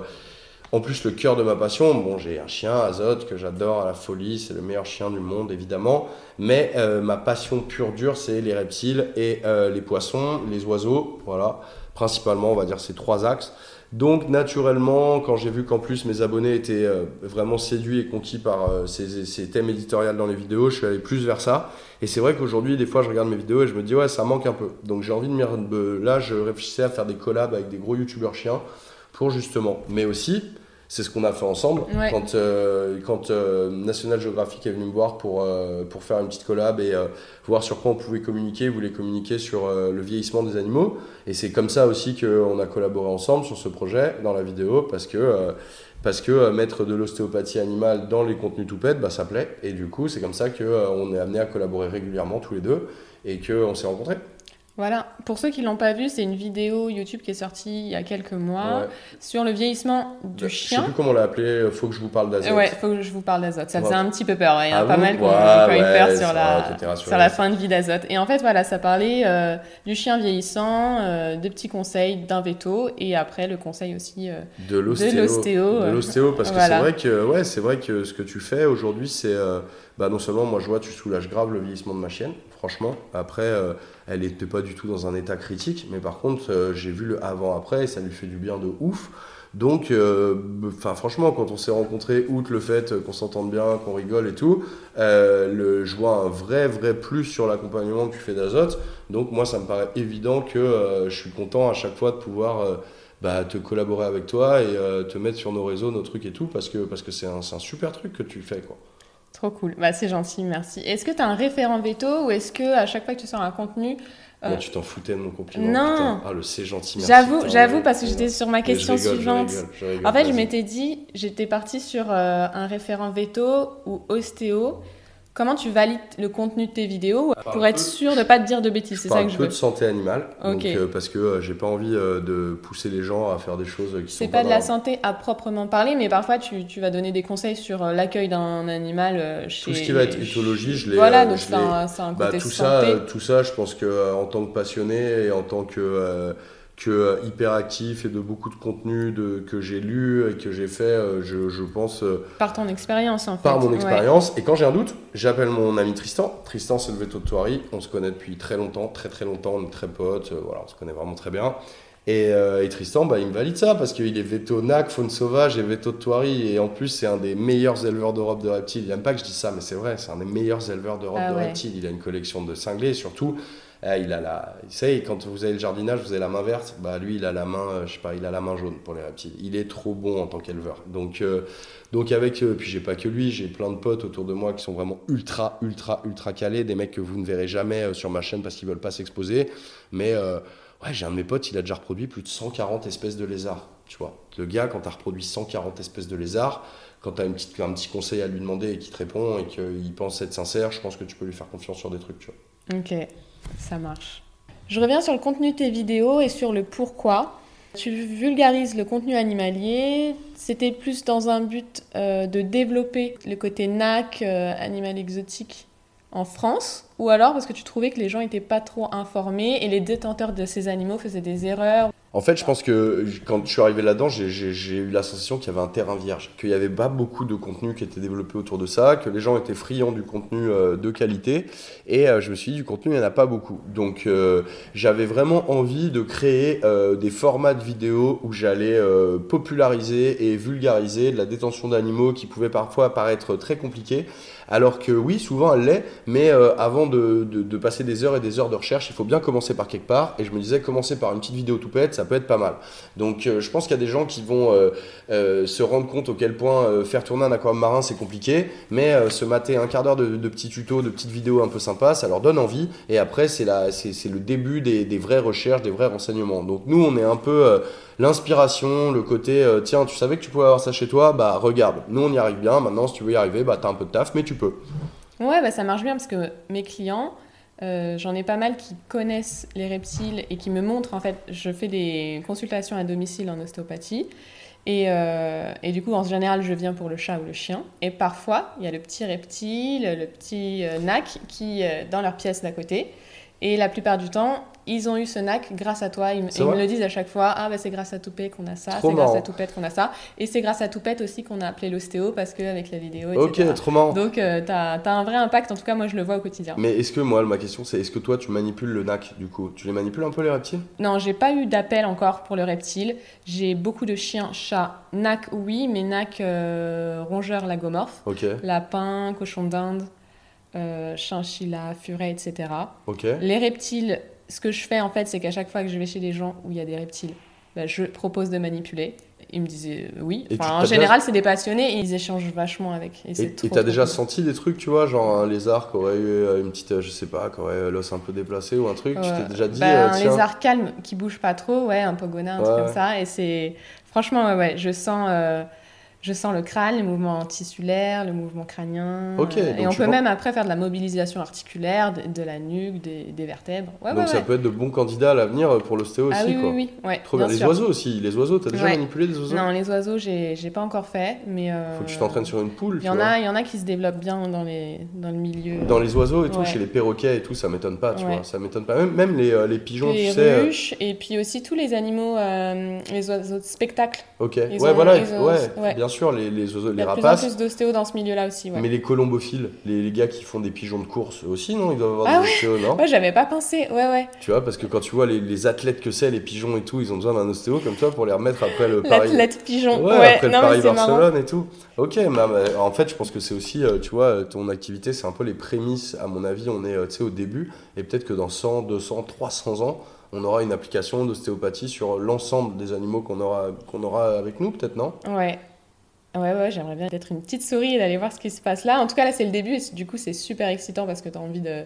en plus, le cœur de ma passion, bon, j'ai un chien, Azote, que j'adore à la folie, c'est le meilleur chien du monde, évidemment. Mais euh, ma passion pure dure, c'est les reptiles et les poissons, les oiseaux, voilà. Principalement, on va dire ces trois axes. Donc naturellement, quand j'ai vu qu'en plus mes abonnés étaient euh, vraiment séduits et conquis par euh, ces, thèmes éditoriaux dans les vidéos, je suis allé plus vers ça. Et c'est vrai qu'aujourd'hui, des fois, je regarde mes vidéos et je me dis ouais, ça manque un peu. Donc j'ai envie de me... Là, je réfléchissais à faire des collabs avec des gros youtubeurs chiens pour justement, mais aussi c'est ce qu'on a fait ensemble. Quand, euh, quand euh, National Geographic est venu me voir pour, euh, pour faire une petite collab et voir sur quoi on pouvait communiquer, ils voulaient communiquer sur le vieillissement des animaux. Et c'est comme ça aussi qu'on a collaboré ensemble sur ce projet dans la vidéo parce que, parce que mettre de l'ostéopathie animale dans les contenus tout bah, ça plaît. Et du coup, c'est comme ça qu'on est amené à collaborer régulièrement tous les deux et qu'on s'est rencontrés. Voilà, pour ceux qui l'ont pas vu, c'est une vidéo YouTube qui est sortie il y a quelques mois sur le vieillissement du bah, chien. Je sais plus comment on l'a appelé, faut que je vous parle d'azote. Ouais, faut que je vous parle d'azote. Ça faisait un petit peu peur, il y a ah pas mal qu'on ouais, faire sur la, sur la fin de vie d'azote. Et en fait, voilà, ça parlait euh, du chien vieillissant, euh, des petits conseils d'un veto et après le conseil aussi euh, de l'ostéo. De l'ostéo, parce que c'est vrai que ouais, c'est vrai que ce que tu fais aujourd'hui, c'est bah, non seulement moi je vois tu soulages grave le vieillissement de ma chienne, franchement. Après, euh, elle n'était pas du tout dans un état critique, mais par contre, euh, j'ai vu le avant-après et ça lui fait du bien de ouf. Donc, euh, franchement, quand on s'est rencontrés, outre le fait qu'on s'entende bien, qu'on rigole et tout, je vois un vrai, vrai plus sur l'accompagnement que tu fais d'Azote. Donc, moi, ça me paraît évident que je suis content à chaque fois de pouvoir bah, te collaborer avec toi et te mettre sur nos réseaux, nos trucs et tout, parce que c'est un, un, super truc que tu fais. Trop cool. Bah, c'est gentil, merci. Est-ce que tu as un référent veto ou est-ce que à chaque fois que tu sors un contenu. Euh... tu t'en foutais de mon compliment. Non. Ah, le c'est gentil, merci. J'avoue, j'avoue parce que j'étais sur ma question suivante. en fait, je m'étais dit, j'étais partie sur euh, un référent veto ou ostéo. Comment tu valides le contenu de tes vidéos pour être sûr de ne pas te dire de bêtises C'est ça que je veux. un peu de santé animale, euh, parce que euh, j'ai pas envie euh, de pousser les gens à faire des choses qui sont. C'est pas, de la santé à proprement parler, mais parfois tu, tu vas donner des conseils sur l'accueil d'un animal chez. Tout ce qui va être éthologie, je l'ai. Voilà, donc c'est un, un, bah, côté tout santé. Ça, tout ça, je pense que en tant que passionné et en tant que que euh, hyperactif et de beaucoup de contenu de, que j'ai lu et que j'ai fait, euh, je, je, pense. Euh, par ton expérience, en fait. Par mon expérience. Et quand j'ai un doute, j'appelle mon ami Tristan. Tristan, c'est le veto de Toiri. On se connaît depuis très longtemps, très très longtemps. On est très potes. voilà, on se connaît vraiment très bien. Et, et Tristan, bah, il me valide ça parce qu'il est veto NAC, faune sauvage et veto de Toiri. Et en plus, c'est un des meilleurs éleveurs d'Europe de reptiles. Il n'aime pas que je dise ça, mais c'est vrai, c'est un des meilleurs éleveurs d'Europe ah de reptiles. Il a une collection de cinglés, surtout. Eh, il a la, il quand vous avez le jardinage, vous avez la main verte. Bah lui, il a la main, euh, je sais pas, il a la main jaune pour les reptiles. Il est trop bon en tant qu'éleveur. Donc, euh, donc avec, euh, puis j'ai pas que lui, j'ai plein de potes autour de moi qui sont vraiment ultra, ultra, ultra calés, des mecs que vous ne verrez jamais sur ma chaîne parce qu'ils veulent pas s'exposer. Mais ouais, j'ai un de mes potes, il a déjà reproduit plus de 140 espèces de lézards. Tu vois, le gars, quand as reproduit 140 espèces de lézards, quand tu as une petite, un petit conseil à lui demander et qu'il te répond et qu'il pense être sincère, je pense que tu peux lui faire confiance sur des trucs, tu vois. Ok. Ça marche. Je reviens sur le contenu de tes vidéos et sur le pourquoi. Tu vulgarises le contenu animalier. C'était plus dans un but euh, de développer le côté NAC, euh, animal exotique, en France Ou alors parce que tu trouvais que les gens n'étaient pas trop informés et les détenteurs de ces animaux faisaient des erreurs en fait, je pense que quand je suis arrivé là-dedans, j'ai eu la sensation qu'il y avait un terrain vierge, qu'il n'y avait pas beaucoup de contenu qui était développé autour de ça, que les gens étaient friands du contenu euh, de qualité, et euh, je me suis dit, du contenu, il n'y en a pas beaucoup. Donc, euh, j'avais vraiment envie de créer des formats de vidéos où j'allais populariser et vulgariser la détention d'animaux qui pouvait parfois paraître très compliqué, Alors que oui, souvent elle l'est, mais euh, avant de, de- passer des heures et des heures de recherche, il faut bien commencer par quelque part. Et je me disais, commencer par une petite vidéo toupette, ça peut être pas mal. Donc euh, je pense qu'il y a des gens qui vont euh, se rendre compte au quel point faire tourner un aquarium marin c'est compliqué, mais se mater un quart d'heure de, de petits tutos, de petites vidéos un peu sympas, ça leur donne envie. Et après, c'est le début des, des vraies recherches, des vrais renseignements. Donc nous, on est un peu l'inspiration, le côté tiens, tu savais que tu pouvais avoir ça chez toi, bah regarde, nous on y arrive bien. Maintenant, si tu veux y arriver, bah t'as un peu de taf, mais tu Ouais, bah, ça marche bien parce que mes clients, euh, j'en ai pas mal qui connaissent les reptiles et qui me montrent, en fait, je fais des consultations à domicile en ostéopathie. Et, euh, et du coup, en général, je viens pour le chat ou le chien. Et parfois, il y a le petit reptile, le petit euh, nac qui, dans leur pièce d'à côté. Et la plupart du temps, ils ont eu ce nac grâce à toi. Ils, me le disent à chaque fois. Ah, bah, c'est grâce à Toupet qu'on a ça. C'est grâce à Toupette qu'on a ça. Et c'est grâce à Toupette aussi qu'on a appelé l'ostéo parce qu'avec la vidéo, Ok, trop marrant. Donc, euh, t'as as un vrai impact. En tout cas, moi, je le vois au quotidien. Mais est-ce que moi, ma question c'est est-ce que toi tu manipules le NAC du coup? Tu les manipules un peu les reptiles? Non, j'ai pas eu d'appel encore pour le reptile. J'ai beaucoup de chiens, chats, nac, oui, mais nac euh, rongeur lagomorphe, Ok, lapin, cochon d'Inde, euh, chinchilla, furet, etc. ok. Les reptiles, ce que je fais en fait, c'est qu'à chaque fois que je vais chez des gens où il y a des reptiles, bah, je propose de manipuler. Ils me disaient euh, oui. Enfin, en général, c'est des passionnés et ils échangent vachement avec. Et t'as déjà cool. senti des trucs, tu vois, genre un lézard qui aurait eu euh, une petite, euh, je sais pas, qui aurait l'os un peu déplacé ou un truc Tu t'es déjà dit, Bah, euh, un lézard calme qui bouge pas trop, ouais, un pogona, un truc comme ça. Et c'est franchement, ouais, ouais, je sens, euh, je sens le crâne, les mouvements tissulaires, le mouvement crânien. Ok, euh, et on peut même après faire de la mobilisation articulaire, de, de la nuque, des, des vertèbres. Ouais, donc ouais, ça ouais. peut être de bons candidats à l'avenir pour l'ostéo Ah aussi, oui, quoi. oui, oui, Trop bien. bien Les oiseaux aussi, les oiseaux, t'as déjà manipulé des oiseaux Non, les oiseaux, j'ai pas encore fait, mais. euh, Faut que tu t'entraînes sur une poule, Il y en a, il y en a qui se développent bien dans les, dans le milieu. Dans les oiseaux et tout, chez les perroquets et tout, ça m'étonne pas, tu vois. Ça m'étonne pas. Même, même les, euh, les pigeons, les tu sais. euh, ruches et puis aussi tous les animaux, euh, les oiseaux de spectacle. Ok, ouais, voilà, ouais. bien sûr, les, les oiseaux, Il y les a plus plus d'ostéos dans ce milieu-là aussi. Ouais. Mais les colombophiles, les, les gars qui font des pigeons de course aussi, non? Ils doivent avoir Ah des ouais ostéos, non? Ouais, j'avais pas pensé. Ouais, ouais. Tu vois, parce que quand tu vois les, les athlètes que c'est, les pigeons et tout, ils ont besoin d'un ostéo comme toi pour les remettre après le Paris. L'athlète pigeon. Ouais, Ouais, après non, le. Paris-Barcelone et tout. Ok, mais, en fait, je pense que c'est aussi, euh, tu vois, ton activité, c'est un peu les prémices. À mon avis, on est, euh, tu sais, au début. Et peut-être que dans 100, 200, 300 ans, on aura une application d'ostéopathie sur l'ensemble des animaux qu'on aura, qu'on aura avec nous, peut-être, non? Ouais. Ouais, ouais, j'aimerais bien être une petite souris et d'aller voir ce qui se passe là. En tout cas, là, c'est le début et du coup, c'est super excitant parce que tu as envie de,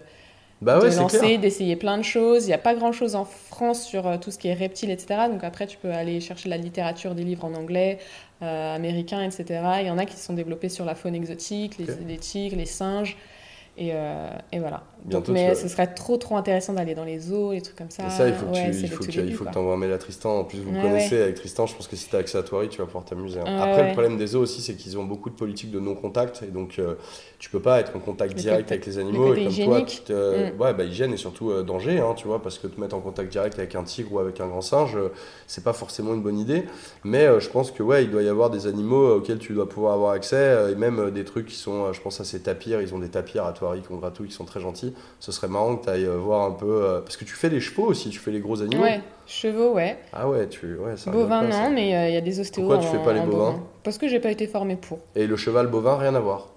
Bah ouais, lancer, d'essayer plein de choses. Il n'y a pas grand chose en France sur euh, tout ce qui est reptiles, etc. Donc après, tu peux aller chercher la littérature des livres en anglais, euh, américain, etc. Il y en a qui se sont développés sur la faune exotique, les, les tigres, les singes. Et, euh, et voilà. Bientôt, Donc, tu mais ce serait trop trop intéressant d'aller dans les zoos, les trucs comme ça. Et ça, il faut que Ouais, tu, il faut il faut que t'envoies un mail à Tristan. En plus, vous Ouais, connaissez avec Tristan. Je pense que si t'as accès à Toiri, tu vas pouvoir t'amuser. hein. Après, le problème des zoos aussi, c'est qu'ils ont beaucoup de politiques de non-contact. Et donc, euh, tu peux pas être en contact Le direct avec les le animaux. Et comme toi, hygiénique. tu te- Mm. ouais, bah, hygiène et surtout euh, danger, hein, tu vois, parce que te mettre en contact direct avec un tigre ou avec un grand singe, euh, c'est pas forcément une bonne idée. Mais je pense que, ouais, il doit y avoir des animaux auxquels tu dois pouvoir avoir accès. et même des trucs qui sont, je pense à ces tapirs. Ils ont des tapirs à Toiri qu'on gratouille qui sont très gentils. Ce serait marrant que tu ailles voir un peu. euh, parce que tu fais les chevaux aussi, tu fais les gros animaux. Ouais, chevaux, ouais. Ah ouais, tu. Ouais, ça ça. non, mais euh, il y a des ostéos. Pourquoi tu en- fais pas les bovins Parce que j'ai pas été formée pour. Et le cheval bovin, rien à voir?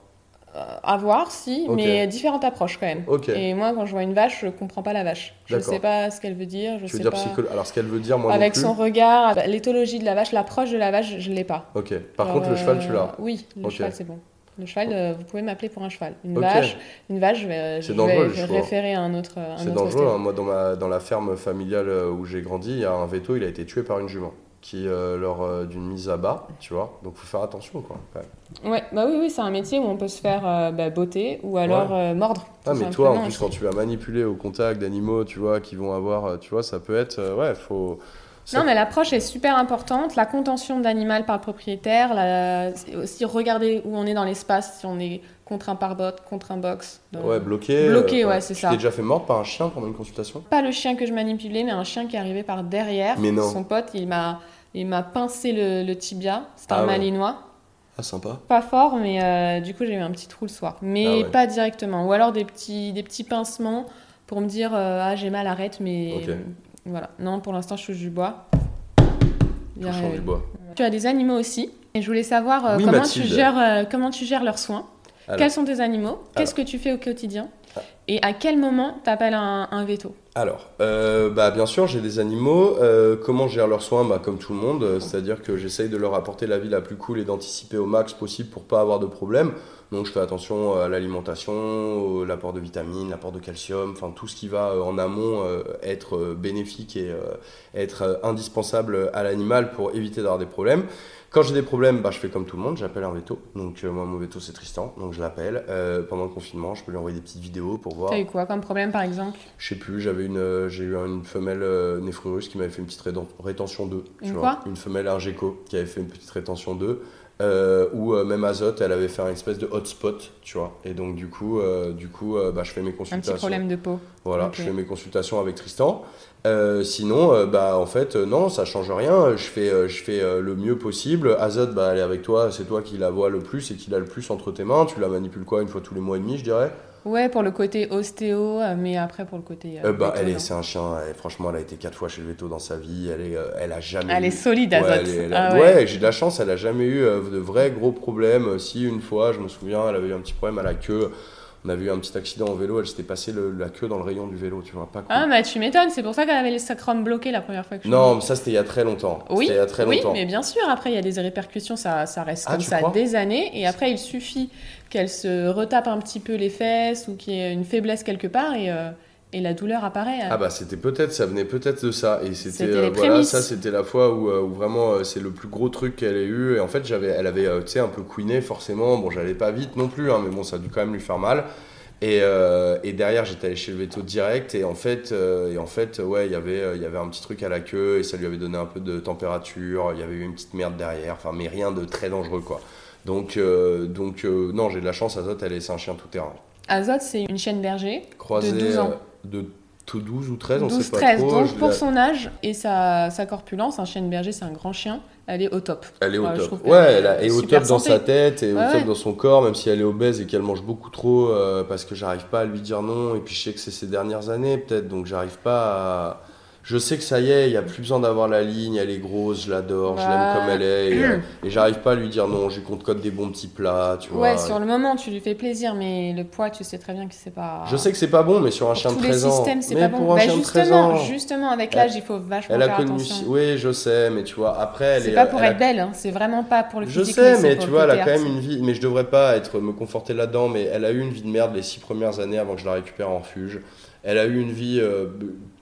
Euh, à voir, si, mais différentes approches quand même. Ok. Et moi, quand je vois une vache, je comprends pas la vache. Je sais pas ce qu'elle veut dire, je tu veux sais dire pas. psycholo- Alors, ce qu'elle veut dire, moi Avec non son plus. regard, l'éthologie de la vache, l'approche de la vache, je l'ai pas. Ok. Par Alors, contre, le cheval, tu euh, l'as. Oui, le cheval, c'est bon. Le cheval, euh, vous pouvez m'appeler pour un cheval. Une vache, une vache, je vais, je vais référer à un autre. C'est dangereux. hein. Moi, dans, ma, dans la ferme familiale euh, où j'ai grandi, il y a un veto, il a été tué par une jument. Qui, euh, lors euh, d'une mise à bas, tu vois. Donc, faut faire attention, quoi. Ouais, bah oui, oui, c'est un métier où on peut se faire euh, bah, botter ou alors mordre. Ah, mais toi, en simplement plus, quand tu vas manipuler au contact d'animaux, tu vois, qui vont avoir, tu vois, ça peut être, ouais, faut. Non, mais l'approche est super importante. La contention d'animal par le propriétaire, la... aussi regarder où on est dans l'espace, si on est contre un parbot, contre un box. Ouais, bloqué. Bloqué, ouais, c'est Tu ça. t'es déjà fait mordre par un chien pendant une consultation? Pas le chien que je manipulais, mais un chien qui est arrivé par derrière. Mais non. Son pote, il m'a, il m'a pincé le, le tibia. C'est Ah un ouais. malinois. Ah, sympa. Pas fort, mais euh, du coup, j'ai eu un petit trou le soir. Mais Ah ouais. pas directement. Ou alors des petits, des petits pincements pour me dire euh, Ah, j'ai mal, arrête. Mais Ok. Voilà. Non, pour l'instant, je touche du bois. Il du. Tu as des animaux aussi. Et je voulais savoir euh, Oui, comment, Mathilde. tu gères, euh, comment tu gères leurs soins. Quels sont tes animaux? Qu'est-ce que tu fais au quotidien? Ah. Et à quel moment t'appelles un, un veto? Alors, euh, bah, bien sûr, j'ai des animaux. Euh, comment je gère leurs soins? Bah, Comme tout le monde, euh, c'est-à-dire que j'essaye de leur apporter la vie la plus cool et d'anticiper au max possible pour pas avoir de problème. Donc, je fais attention à l'alimentation, l'apport de vitamines, l'apport de calcium, enfin tout ce qui va en amont être bénéfique et être indispensable à l'animal pour éviter d'avoir des problèmes. Quand j'ai des problèmes, bah, je fais comme tout le monde, j'appelle un veto. Donc euh, moi, mon veto, c'est Tristan, donc je l'appelle. Euh, pendant le confinement, je peux lui envoyer des petites vidéos pour voir. T'as eu quoi comme problème, par exemple? Je sais plus, j'avais une, euh, j'ai eu une femelle néphreuse qui m'avait fait une petite rétention d'œufs. Une quoi? Une femelle argeco qui avait fait une petite rétention d'œufs. Euh, ou même Azote, elle avait fait un espèce de hotspot, tu vois. Et donc du coup, du coup, bah, je fais mes consultations. Un petit problème de peau. Voilà, je fais mes consultations avec Tristan. Euh, sinon, euh, bah, en fait, euh, non, ça change rien. Je fais, je fais le mieux possible. Azot, bah, elle est avec toi, c'est toi qui la vois le plus et qui l'a le plus entre tes mains. Tu la manipules quoi? Une fois tous les mois et demi, je dirais Ouais, pour le côté ostéo, mais après pour le côté. bah, elle est, c'est un chien. franchement, elle a été quatre fois chez le veto dans sa vie. Elle est, elle a jamais. Elle est solide, Azot. Ah ouais, j'ai de la chance. Elle a jamais eu de vrais gros problèmes. Si une fois, je me souviens, elle avait eu un petit problème à la queue on avait eu un petit accident en vélo, elle s'était passée la queue dans le rayon du vélo, tu vois, pas Ah, bah tu m'étonnes, c'est pour ça qu'elle avait les sacrums bloqués la première fois que je Non, mais ça c'était il y a très longtemps. Oui, il y a très oui mais bien sûr, après il y a des répercussions, ça, ça reste ah, comme ça des années, et après il suffit qu'elle se retape un petit peu les fesses ou qu'il y ait une faiblesse quelque part, et. Euh, et la douleur apparaît. Ah bah c'était peut-être, ça venait peut-être de ça. Et c'était euh, voilà, ça c'était la fois où, euh, où vraiment c'est le plus gros truc qu'elle ait eu. Et en fait j'avais, elle avait, tu sais, un peu couiné forcément. Bon j'allais pas vite non plus, hein, mais bon ça a dû quand même lui faire mal. Et, euh, et, derrière, j'étais allé chez le veto direct. Et en fait, euh, et en fait ouais, y il y avait un petit truc à la queue et ça lui avait donné un peu de température. Il y avait eu une petite merde derrière. Enfin, mais rien de très dangereux, quoi. Donc, euh, donc non, j'ai de la chance. Azot, elle est, un chien tout terrain. Azot, c'est une chienne berger de 12 ans. de 12 ou 13, 12, on sait pas 13. Donc, pour son âge et sa, sa corpulence, un chien de berger, c'est un grand chien elle est au top. Elle est au top. Ouais, elle, est au top dans sa tête et au top dans son corps, même si elle est obèse et qu'elle mange beaucoup trop, euh, parce que j'arrive pas à lui dire non. Et puis je sais que c'est ses dernières années, peut-être, donc j'arrive pas à je sais que ça y est, il n'y a plus besoin d'avoir la ligne, elle est grosse, je l'adore, je l'aime comme elle est. Et, euh, j'arrive pas à lui dire non, je lui compte code des bons petits plats, tu vois. Ouais, sur le moment, tu lui fais plaisir, mais le poids, tu sais très bien que c'est pas. Je sais que c'est pas bon, mais sur un chien de 13 ans. C'est pas bon. Pour un bah, chien justement, de 13 ans, justement, avec l'âge, il faut vachement elle a connu... Oui, je sais, mais tu vois, après, elle est. C'est pas pour être belle, hein, c'est vraiment pas pour le physique. Je sais, mais tu vois, elle a quand même une vie. Mais je devrais pas être me conforter là-dedans, mais elle a eu une vie de merde les six premières années avant que je la récupère en refuge. Elle a eu une vie euh,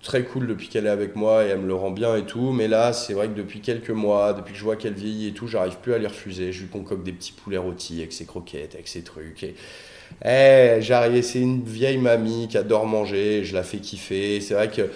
très cool depuis qu'elle est avec moi et elle me le rend bien et tout. Mais là, c'est vrai que depuis quelques mois, depuis que je vois qu'elle vieillit et tout, j'arrive plus à les refuser. Je lui concocte des petits poulets rôtis avec ses croquettes, avec ses trucs. Et... Eh, j'arrive, c'est une vieille mamie qui adore manger, je la fais kiffer. C'est vrai que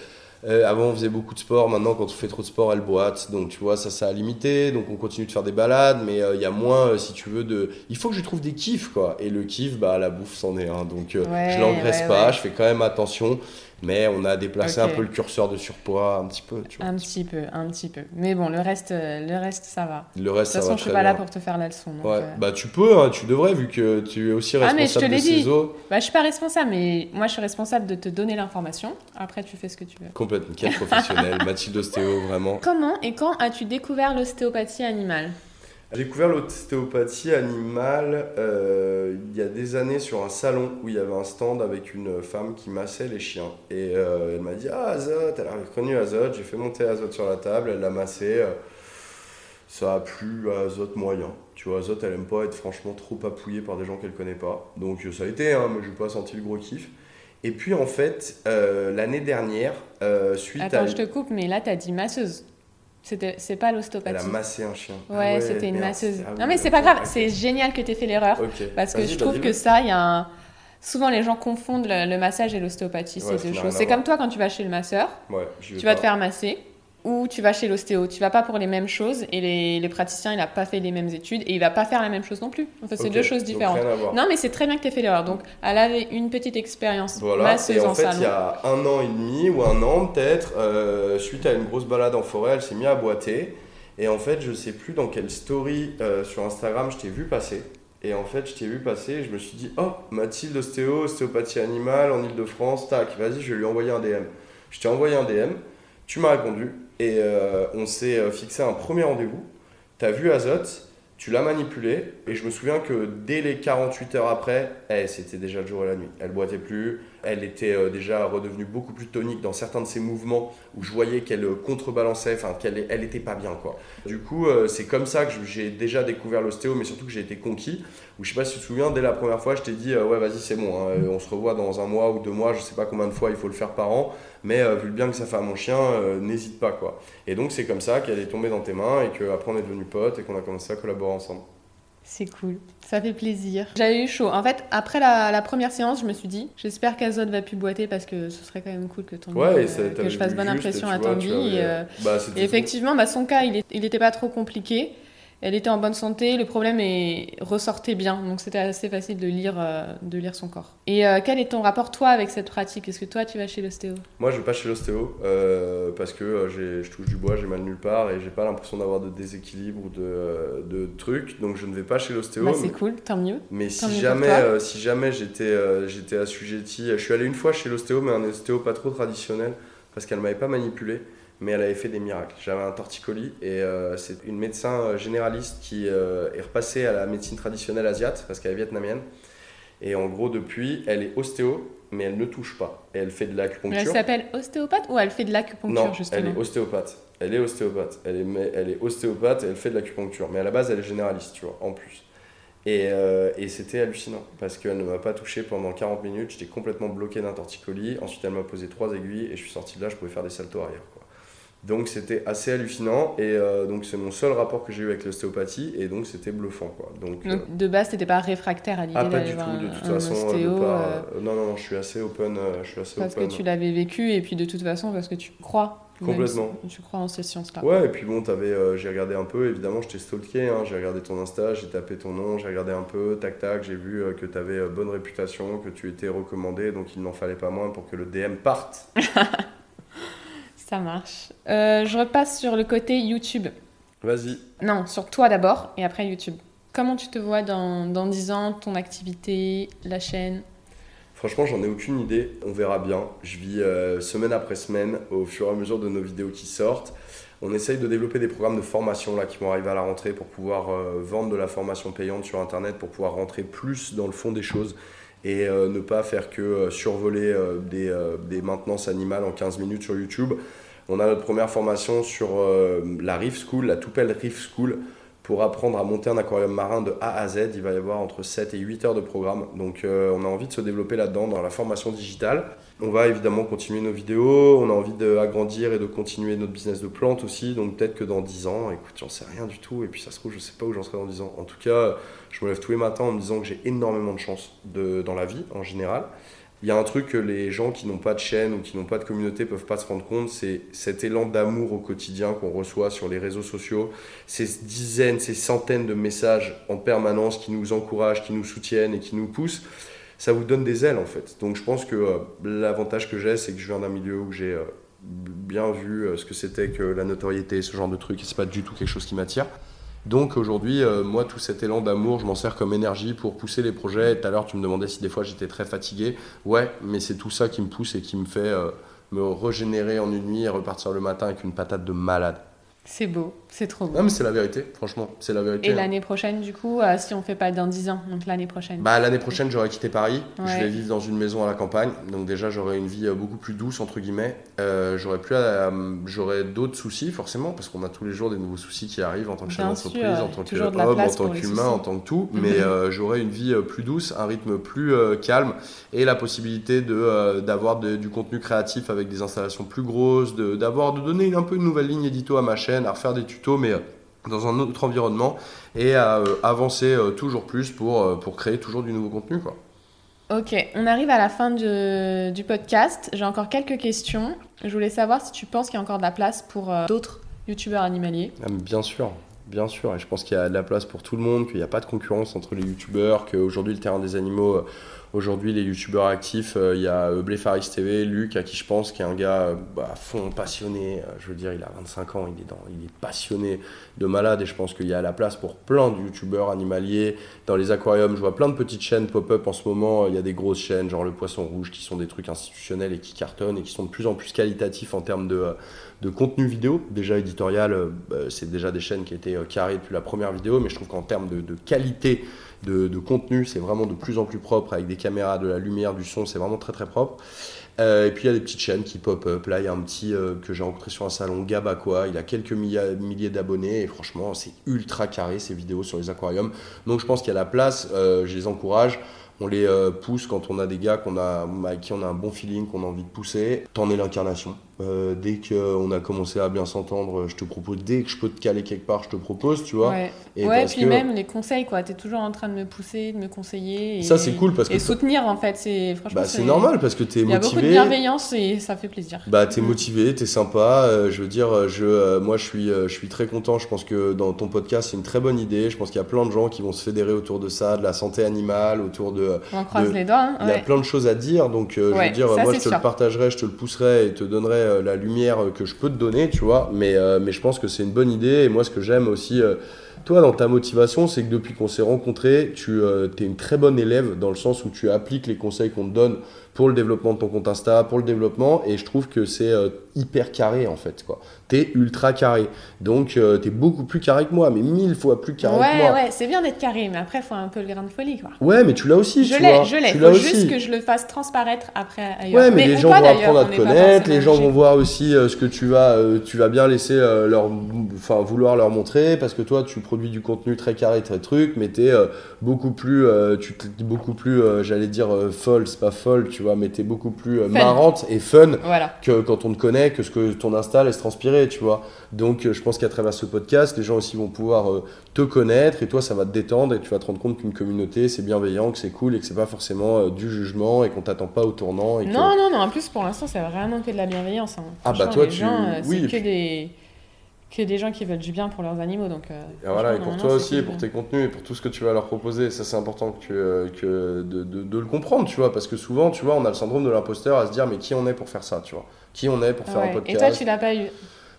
euh, avant, on faisait beaucoup de sport. Maintenant, quand on fait trop de sport, elle boite. Donc, tu vois, ça, ça a limité. Donc, on continue de faire des balades. Mais euh, il y a moins, euh, si tu veux, de. Il faut que je trouve des kiffs, quoi. Et le kiff, bah, la bouffe, c'en est un. Donc, je l'engraisse pas. Je fais quand même attention mais on a déplacé un peu le curseur de surpoids un petit peu. Tu vois, un petit peu, un petit peu. Mais bon, le reste, euh, le reste ça va. Le reste, de toute façon, je suis pas là pour te faire la leçon. ouais. Euh. Bah tu peux, hein, tu devrais vu que tu es aussi responsable ah, mais je te de ces dit. eaux. Bah je suis pas responsable, mais moi je suis responsable de te donner l'information. Après tu fais ce que tu veux. Complètement, quel professionnel, Mathilde Ostéo, vraiment. Comment et quand as-tu découvert l'ostéopathie animale? J'ai découvert l'ostéopathie animale euh, il y a des années sur un salon où il y avait un stand avec une femme qui massait les chiens. Et euh, elle m'a dit Ah, Azot, elle a reconnu Azot. J'ai fait monter Azot sur la table, elle l'a massé. Euh, ça a plu à Azot moyen. Tu vois, Azot, elle aime pas être franchement trop appuyée par des gens qu'elle connaît pas. Donc ça a été, hein, mais je n'ai pas senti le gros kiff. Et puis en fait, l'année dernière, suite Attends, je te coupe, mais là, tu as dit masseuse. C'est pas l'ostéopathie. Elle a massé un chien. Ouais, c'était une masseuse. Ah non, mais c'est pas grave, c'est génial que tu aies fait l'erreur. Parce que je trouve que ça, il y a un. Souvent, les gens confondent le, massage et l'ostéopathie, c'est deux choses. C'est comme toi quand tu vas chez le masseur, tu vas te faire masser ou tu vas chez l'ostéo. Tu vas pas pour les mêmes choses et les, les praticiens, il n'a pas fait les mêmes études et il va pas faire la même chose non plus. En fait, c'est deux choses différentes. Non, mais c'est très bien que tu aies fait l'erreur. Donc, elle avait une petite expérience voilà. masseuse et en, fait, il y a un an et demi ou un an peut-être, euh, suite à une grosse balade en forêt, elle s'est mise à boiter. Et en fait, je sais plus dans quelle story euh, sur Instagram je t'ai vu passer. Et en fait, je t'ai vu passer et je me suis dit, oh, Mathilde ostéo, ostéopathie animale en Ile-de-France, tac, vas-y, je vais lui envoyer un DM. Je t'ai envoyé un DM, tu m'as répondu, et euh, on s'est euh, fixé un premier rendez-vous. Tu as vu Azot tu l'as manipulée, et je me souviens que dès les 48 heures après, eh, c'était déjà le jour et la nuit. Elle boitait plus, elle était euh, déjà redevenue beaucoup plus tonique dans certains de ses mouvements, où je voyais qu'elle euh, contrebalançait, enfin qu'elle elle était pas bien quoi. Du coup, euh, c'est comme ça que j'ai déjà découvert l'ostéo, mais surtout que j'ai été conquis. Où je sais pas si tu te souviens, dès la première fois, je t'ai dit, ouais vas-y c'est bon, hein, on se revoit dans un mois ou deux mois, je sais pas combien de fois il faut le faire par an, mais vu le bien que ça fait à mon chien, n'hésite pas quoi. Et donc c'est comme ça qu'elle est tombée dans tes mains, et qu'après on est devenus potes, et qu'on a commencé à collaborer ensemble. C'est cool, ça fait plaisir. J'avais eu chaud. En fait, après la, première séance, je me suis dit, j'espère qu'Azot va plus boiter parce que ce serait quand même cool que ouais, euh, que je fasse bonne impression à Tanguy. Et, euh, bah, et effectivement, bah, son cas, il n'était pas trop compliqué elle était en bonne santé, le problème est ressortait bien, donc c'était assez facile de lire, euh, de lire son corps. Et euh, quel est ton rapport toi avec cette pratique? Est-ce que toi tu vas chez l'ostéo? Moi je vais pas chez l'ostéo euh, parce que je touche du bois, j'ai mal nulle part et j'ai pas l'impression d'avoir de déséquilibre ou de, de, trucs, donc je ne vais pas chez l'ostéo. Bah, c'est cool, tant mieux. Mais si, jamais, si jamais j'étais j'étais assujetti, je suis allé une fois chez l'ostéo, mais un ostéo pas trop traditionnel parce qu'elle m'avait pas manipulé mais elle avait fait des miracles. J'avais un torticolis et euh, c'est une médecin euh, généraliste qui euh, est repassée à la médecine traditionnelle asiate parce qu'elle est vietnamienne. Et en gros, depuis, elle est ostéo, mais elle ne touche pas. Et elle fait de l'acupuncture. Elle s'appelle ostéopathe ou elle fait de l'acupuncture non, elle est ostéopathe. Elle est ostéopathe. Elle est, elle est ostéopathe et elle fait de l'acupuncture. Mais à la base, elle est généraliste, tu vois, en plus. Et, et c'était hallucinant parce qu'elle ne m'a pas touché pendant 40 minutes. J'étais complètement bloqué d'un torticolis. Ensuite, elle m'a posé trois aiguilles et je suis sorti de là. Je pouvais faire des saltos arrière. Donc c'était assez hallucinant et euh, donc c'est mon seul rapport que j'ai eu avec l'ostéopathie et donc c'était bluffant quoi. Donc, euh, de base t'étais pas réfractaire à l'idée ah, d'aller voir tout, de toute façon, ostéo, euh, non, non non je suis assez open je suis assez parce que tu l'avais vécu et puis de toute façon parce que tu crois complètement tu crois en ces sciences là. Ouais et puis bon j'ai regardé un peu évidemment je t'ai stalké hein, j'ai regardé ton Insta j'ai tapé ton nom j'ai regardé un peu tac tac j'ai vu que tu avais bonne réputation que tu étais recommandé donc il n'en fallait pas moins pour que le DM parte. Ça marche. Euh, je repasse sur le côté YouTube. Vas-y. Non, sur toi d'abord et après YouTube. Comment tu te vois dans, dans 10 ans, ton activité, la chaîne? Franchement, j'en ai aucune idée. On verra bien. Je vis euh, semaine après semaine au fur et à mesure de nos vidéos qui sortent. On essaye de développer des programmes de formation là, qui vont arriver à la rentrée pour pouvoir euh, vendre de la formation payante sur Internet, pour pouvoir rentrer plus dans le fond des choses et euh, ne pas faire que euh, survoler euh, des, des, maintenances animales en 15 minutes sur YouTube. On a notre première formation sur la Reef School, la Toupelle Reef School, pour apprendre à monter un aquarium marin de A à Z. Il va y avoir entre 7 et 8 heures de programme. Donc on a envie de se développer là-dedans, dans la formation digitale. On va évidemment continuer nos vidéos, on a envie d'agrandir et de continuer notre business de plantes aussi. Donc peut-être que dans 10 ans, écoute, j'en sais rien du tout. Et puis ça se trouve, je sais pas où j'en serai dans 10 ans. En tout cas, je me lève tous les matins en me disant que j'ai énormément de chance dans la vie en général. Il y a un truc que les gens qui n'ont pas de chaîne ou qui n'ont pas de communauté peuvent pas se rendre compte, c'est cet élan d'amour au quotidien qu'on reçoit sur les réseaux sociaux, ces dizaines, ces centaines de messages en permanence qui nous encouragent, qui nous soutiennent et qui nous poussent. Ça vous donne des ailes en fait. Donc je pense que euh, l'avantage que j'ai, c'est que je viens d'un milieu où j'ai euh, bien vu euh, ce que c'était que la notoriété, ce genre de truc, et c'est pas du tout quelque chose qui m'attire. Donc aujourd'hui, euh, moi, tout cet élan d'amour, je m'en sers comme énergie pour pousser les projets. Tout à l'heure, tu me demandais si des fois j'étais très fatigué. Ouais, mais c'est tout ça qui me pousse et qui me fait euh, me régénérer en une nuit et repartir le matin avec une patate de malade. C'est beau, c'est trop beau. Non, mais c'est la vérité, franchement, c'est la vérité. Et hein. l'année prochaine, du coup, euh, si on fait pas dans 10 ans, donc l'année prochaine Bah, l'année prochaine, j'aurais quitté Paris. Je vais vivre dans une maison à la campagne. Donc, déjà, j'aurais une vie euh, beaucoup plus douce, entre guillemets. Euh, j'aurais plus d'autres soucis, forcément, parce qu'on a tous les jours des nouveaux soucis qui arrivent en tant que chef d'entreprise, en tant qu'homme, en tant qu'humain, en tant que tout. Mhm. Mais j'aurais une vie plus douce, un rythme plus calme et la possibilité de, d'avoir du contenu créatif avec des installations plus grosses, de, d'avoir, de donner un peu une nouvelle ligne édito à ma chaîne à refaire des tutos, mais euh, dans un autre environnement et à euh, avancer euh, toujours plus pour, pour créer toujours du nouveau contenu. Quoi. Ok, on arrive à la fin du podcast. J'ai encore quelques questions. Je voulais savoir si tu penses qu'il y a encore de la place pour d'autres youtubeurs animaliers. Ah, bien sûr, bien sûr. Et je pense qu'il y a de la place pour tout le monde, qu'il n'y a pas de concurrence entre les youtubeurs, qu'aujourd'hui le terrain des animaux aujourd'hui les youtubeurs actifs, il y a Bléfaris TV, Luc, à qui je pense, qui est un gars bah, à fond passionné. je veux dire, il a 25 ans, il est, dans, il est passionné de malade et je pense qu'il y a la place pour plein de youtubeurs animaliers. Dans les aquariums, je vois plein de petites chaînes pop-up en ce moment. Il y a des grosses chaînes, genre le Poisson Rouge, qui sont des trucs institutionnels et qui cartonnent et qui sont de plus en plus qualitatifs en termes de, de contenu vidéo. Déjà éditorial, euh, bah, c'est déjà des chaînes qui étaient euh, carrées depuis la première vidéo, mais je trouve qu'en termes de, qualité de, contenu, c'est vraiment de plus en plus propre avec des caméras, de la lumière, du son, c'est vraiment très très propre. Euh, et puis il y a des petites chaînes qui pop-up. Là, il y a un petit euh, que j'ai rencontré sur un salon, Gaba quoi. Il a quelques milliers, d'abonnés et franchement, c'est ultra carré ces vidéos sur les aquariums. Donc je pense qu'il y a la place. Euh, je les encourage on les pousse quand on a des gars qu'on a, avec qui on a un bon feeling, qu'on a envie de pousser. T'en es l'incarnation. Euh, dès qu'on a commencé à bien s'entendre, je te propose, dès que je peux te caler quelque part, je te propose, tu vois. Ouais, et ouais puis même les conseils, quoi. T'es toujours en train de me pousser, de me conseiller. Et, ça, c'est cool parce que. Et soutenir, en fait. C'est, franchement, bah, c'est normal parce que t'es motivé. Il y a beaucoup de bienveillance et ça fait plaisir. Bah, t'es mm. motivé, t'es sympa. Euh, je veux dire, je, moi, je suis, je suis très content. Je pense que dans ton podcast, c'est une très bonne idée. Je pense qu'il y a plein de gens qui vont se fédérer autour de ça, de la santé animale, autour de. On croise les Hein, il y a plein de choses à dire, donc euh, je veux dire, moi je te le partagerai, je te le pousserai et te donnerai euh, la lumière que je peux te donner, tu vois. Mais, euh, mais je pense que c'est une bonne idée. Et moi, ce que j'aime aussi, toi, dans ta motivation, c'est que depuis qu'on s'est rencontrés, tu es une très bonne élève dans le sens où tu appliques les conseils qu'on te donne pour le développement de ton compte Insta, pour le développement, et je trouve que c'est hyper carré en fait. quoi t'es ultra carré. Donc, tu euh, t'es beaucoup plus carré que moi, mais mille fois plus carré que moi. Ouais, ouais, c'est bien d'être carré, mais après, il faut un peu le grain de folie, quoi. Ouais, mais tu l'as aussi, je l'ai, Je l'ai, faut juste que je le fasse transparaître après ailleurs. Ouais, mais, les gens vont apprendre à te connaître, les gens vont voir aussi euh, ce que tu vas, euh, tu vas bien laisser leur, enfin, vouloir leur montrer, parce que toi, tu produis du contenu très carré, très truc, mais t'es beaucoup plus, tu es beaucoup plus, j'allais dire folle, c'est pas folle, tu vois, mais t'es beaucoup plus marrante et fun que quand on te connaît, que ce que ton Insta laisse transpirer, tu vois. Donc euh, je pense qu'à travers ce podcast, les gens aussi vont pouvoir euh, te connaître et toi ça va te détendre et tu vas te rendre compte qu'une communauté c'est bienveillant, que c'est cool et que c'est pas forcément euh, du jugement et qu'on t'attend pas au tournant. Et non, non, non, en plus pour l'instant c'est vraiment que de la bienveillance. Hein. Ah bah toi tu... Gens, oui, c'est que des que des gens qui veulent du bien pour leurs animaux. Donc, et voilà, et pour toi aussi, et pour tes contenus, et pour tout ce que tu vas leur proposer. Ça, c'est important que, que de, de, le comprendre, tu vois, parce que souvent, tu vois, on a le syndrome de l'imposteur à se dire, mais qui on est pour faire ça, tu vois? Qui on est pour faire un podcast Et toi, tu l'as pas eu?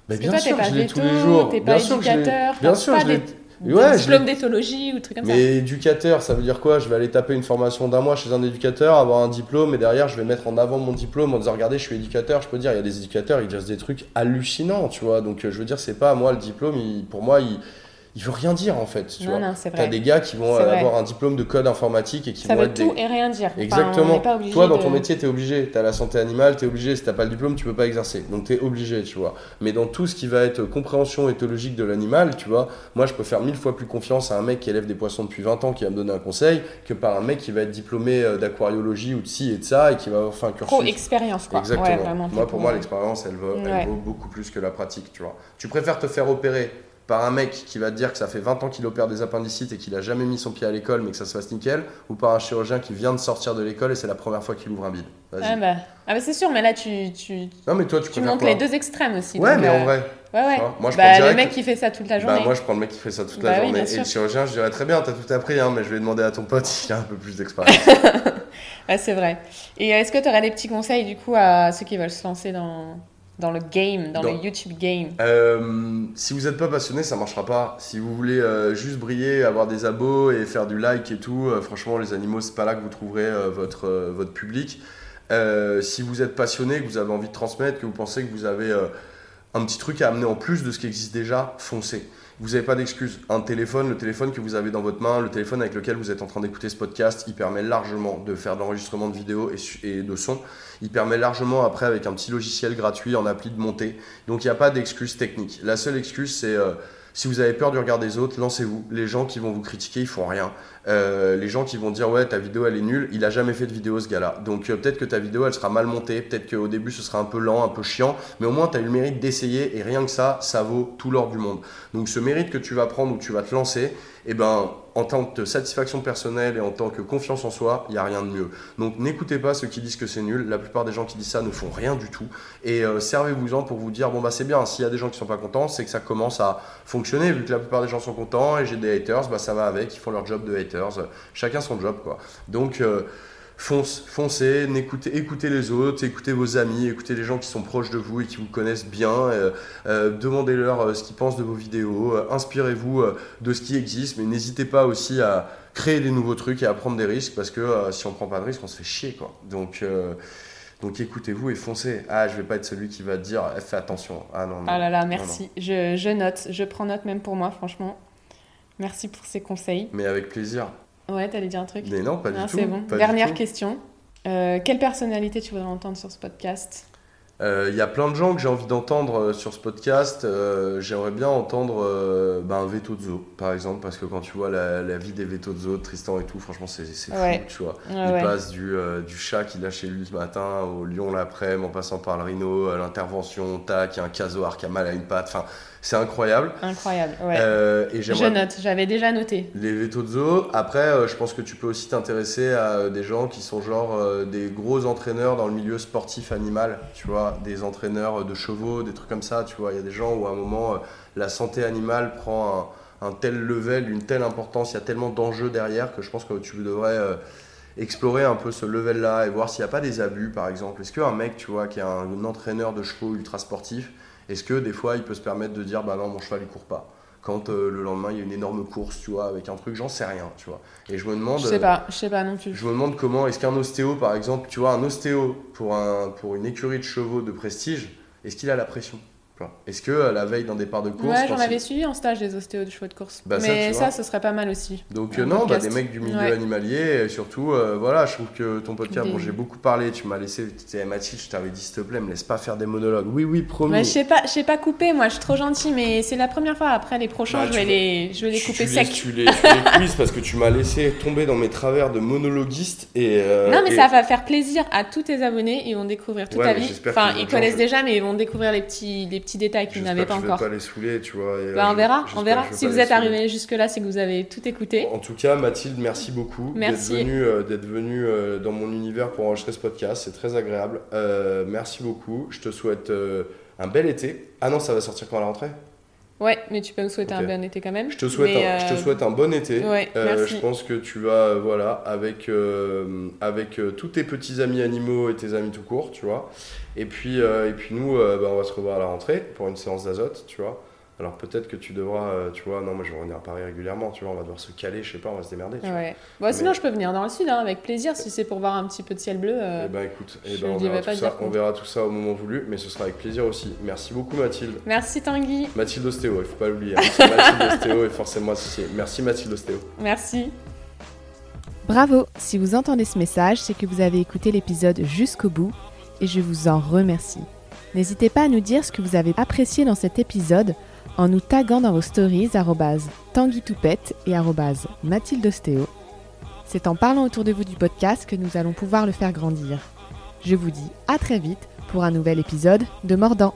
Mais bien sûr, je l'ai tous les jours. Pas éducateur, bien sûr, pas des... Ouais, diplôme d'éthologie ou truc comme ça. Mais éducateur, ça veut dire quoi? Je vais aller taper une formation d'un mois chez un éducateur, avoir un diplôme, et derrière, je vais mettre en avant mon diplôme en disant Regardez, je suis éducateur. Je peux dire, il y a des éducateurs, ils disent des trucs hallucinants, tu vois. Donc, je veux dire, c'est pas moi le diplôme, pour moi, il il veut rien dire en fait. Tu non, vois. T'as des gars qui vont avoir un diplôme de code informatique et qui ça vont veut tout et rien dire. Exactement. Toi, dans ton métier, tu es obligé. Tu as la santé animale, tu es obligé. Si t'as pas le diplôme, tu peux pas exercer. Donc tu es obligé, tu vois. Mais dans tout ce qui va être compréhension éthologique de l'animal, tu vois, moi je peux faire mille fois plus confiance à un mec qui élève des poissons depuis 20 ans qui va me donner un conseil que par un mec qui va être diplômé euh, d'aquariologie ou de ci et de ça et qui va faire un cursus. Trop expérience quoi. Exactement. moi, pour moi, l'expérience, elle, elle vaut beaucoup plus que la pratique, tu vois. Tu préfères te faire opérer par un mec qui va te dire que ça fait 20 ans qu'il opère des appendicites et qu'il a jamais mis son pied à l'école mais que ça se fasse nickel, ou par un chirurgien qui vient de sortir de l'école et c'est la première fois qu'il ouvre un bide. Ah bah, ah bah c'est sûr, mais là tu, tu, non, mais toi, tu, tu montres les deux extrêmes aussi. Ouais, mais en euh, vrai. Ouais, ouais. moi, je bah, le mec qui fait ça toute la bah, journée. Bah, moi, je prends le mec qui fait ça toute la bah journée. et le chirurgien, je dirais très bien, t'as tout appris, hein, mais je vais demander à ton pote s'il a un peu plus d'expérience. ah, c'est vrai. Et est-ce que tu aurais des petits conseils du coup à ceux qui veulent se lancer dans, dans le game, dans, le YouTube game euh, Si vous n'êtes pas passionné, ça marchera pas. Si vous voulez euh, juste briller, avoir des abos et faire du like et tout, euh, franchement, les animaux, c'est pas là que vous trouverez votre, votre public. si vous êtes passionné, que vous avez envie de transmettre, que vous pensez que vous avez un petit truc à amener en plus de ce qui existe déjà, foncez vous n'avez pas d'excuse. Un téléphone, le téléphone que vous avez dans votre main, le téléphone avec lequel vous êtes en train d'écouter ce podcast, il permet largement de faire de l'enregistrement de vidéo et, de son. Il permet largement après avec un petit logiciel gratuit en appli de monter. Donc il n'y a pas d'excuse technique. La seule excuse c'est euh, si vous avez peur du regard des autres, lancez-vous. Les gens qui vont vous critiquer, ils font rien. Euh, les gens qui vont dire ouais ta vidéo elle est nulle, il a jamais fait de vidéo ce gars-là. Donc euh, peut-être que ta vidéo elle sera mal montée, peut-être qu'au début ce sera un peu lent, un peu chiant, mais au moins tu as eu le mérite d'essayer et rien que ça, ça vaut tout l'or du monde. Donc ce mérite que tu vas prendre ou tu vas te lancer, eh ben en tant que satisfaction personnelle et en tant que confiance en soi, il n'y a rien de mieux. Donc n'écoutez pas ceux qui disent que c'est nul. La plupart des gens qui disent ça ne font rien du tout. Et euh, servez-vous-en pour vous dire bon bah c'est bien. S'il y a des gens qui sont pas contents, c'est que ça commence à fonctionner. Vu que la plupart des gens sont contents et j'ai des haters, bah ça va avec. Ils font leur job de haters. Chacun son job quoi. Donc euh, fonce, foncez, écoutez, écoutez les autres, écoutez vos amis, écoutez les gens qui sont proches de vous et qui vous connaissent bien, euh, euh, demandez-leur euh, ce qu'ils pensent de vos vidéos, inspirez-vous de ce qui existe, mais n'hésitez pas aussi à créer des nouveaux trucs et à prendre des risques parce que si on prend pas de risques, on se fait chier quoi. Donc donc écoutez-vous et foncez. Ah, je vais pas être celui qui va dire eh, fais attention. Ah non. non ah là là, merci. Je, je note, je prends note même pour moi, franchement. Merci pour ces conseils. Mais avec plaisir. Ouais, t'allais dire un truc Mais non, pas du tout. C'est bon. Dernière question. Euh, quelle personnalité tu voudrais entendre sur ce podcast? Il euh, y a plein de gens que j'ai envie d'entendre euh, sur ce podcast. J'aimerais bien entendre ben, Vetozzo, par exemple, parce que quand tu vois la, vie des Vetozzo, Tristan et tout, franchement, c'est fou, tu vois. il passe du, du chat qu'il a chez lui ce matin au lion l'après-midi, en passant par le rhino, l'intervention, tac, un casoar qui a mal à une patte. Enfin, c'est incroyable. Incroyable, ouais. Euh, et je note, j'avais déjà noté. Les zoo. Après, euh, je pense que tu peux aussi t'intéresser à euh, des gens qui sont genre des gros entraîneurs dans le milieu sportif animal, tu vois, des entraîneurs de chevaux, des trucs comme ça, tu vois. Il y a des gens où à un moment, la santé animale prend un, tel level, une telle importance, il y a tellement d'enjeux derrière que je pense que tu devrais explorer un peu ce level-là et voir s'il n'y a pas des abus, par exemple. Est-ce qu'un mec, tu vois, qui est un entraîneur de chevaux ultra sportif, est-ce que des fois il peut se permettre de dire bah non mon cheval il court pas? Quand euh, le lendemain il y a une énorme course tu vois avec un truc j'en sais rien tu vois. Et je me demande je sais pas je sais pas non plus. je me demande comment est-ce qu'un ostéo par exemple tu vois un ostéo pour un pour une écurie de chevaux de prestige est-ce qu'il a la pression? Est-ce que euh, la veille d'un départ de course. Ouais, j'en avais suivi en stage des ostéos de chevaux de course. Bah, mais ça, ce serait pas mal aussi. Donc, euh, non, bah, des mecs du milieu animalier, et surtout, euh, voilà, je trouve que ton podcast, bon, j'ai beaucoup parlé, tu m'as laissé, tu Mathilde, je t'avais dit, s'il te plaît, me laisse pas faire des monologues. Oui, oui, promis. je sais pas, je sais pas couper, moi, je suis trop gentil, mais c'est la première fois. Après, les prochains, bah, je, vais les, je vais les couper sec. Tu les, tu les parce que tu m'as laissé tomber dans mes travers de monologuiste. Et, non, mais ça va faire plaisir à tous tes abonnés, ils vont découvrir toute ta vie. Enfin, ils connaissent déjà, mais ils vont découvrir les petits, petits détails qu'ils n'avaient pas encore. pas les saouler, tu vois. Bah, on verra, on verra. Si vous êtes arrivé jusque-là, c'est que vous avez tout écouté. En tout cas, Mathilde, merci beaucoup d'être venue, euh, d'être venue euh, dans mon univers pour enregistrer ce podcast. C'est très agréable. Euh, merci beaucoup. Je te souhaite un bel été. Ah non, ça va sortir quand à la rentrée? Ouais, mais tu peux me souhaiter un bon été quand même. Je te souhaite, un, je te souhaite un bon été. Ouais, je pense que tu vas, voilà, avec, avec tous tes petits amis animaux et tes amis tout court, tu vois. Et puis, euh, et puis nous, euh, bah, on va se revoir à la rentrée pour une séance d'azote, tu vois. Alors peut-être que tu devras, euh, tu vois, non, moi je vais revenir à Paris régulièrement, tu vois, on va devoir se caler, je sais pas, on va se démerder. Tu ouais. Bon, sinon je peux venir dans le sud, hein, avec plaisir, si c'est pour voir un petit peu de ciel bleu. eh ben écoute, eh ben, on, verra tout ça, on verra tout ça au moment voulu, mais ce sera avec plaisir aussi. Merci beaucoup Mathilde. Merci Tanguy. Mathilde Ostéo, il faut pas l'oublier. Hein. Mathilde Ostéo est forcément associée. Merci Mathilde Ostéo. Merci. Bravo, si vous entendez ce message, c'est que vous avez écouté l'épisode jusqu'au bout et je vous en remercie. N'hésitez pas à nous dire ce que vous avez apprécié dans cet épisode en nous taguant dans vos stories tanguitoupette et mathildostéo. C'est en parlant autour de vous du podcast que nous allons pouvoir le faire grandir. Je vous dis à très vite pour un nouvel épisode de Mordant.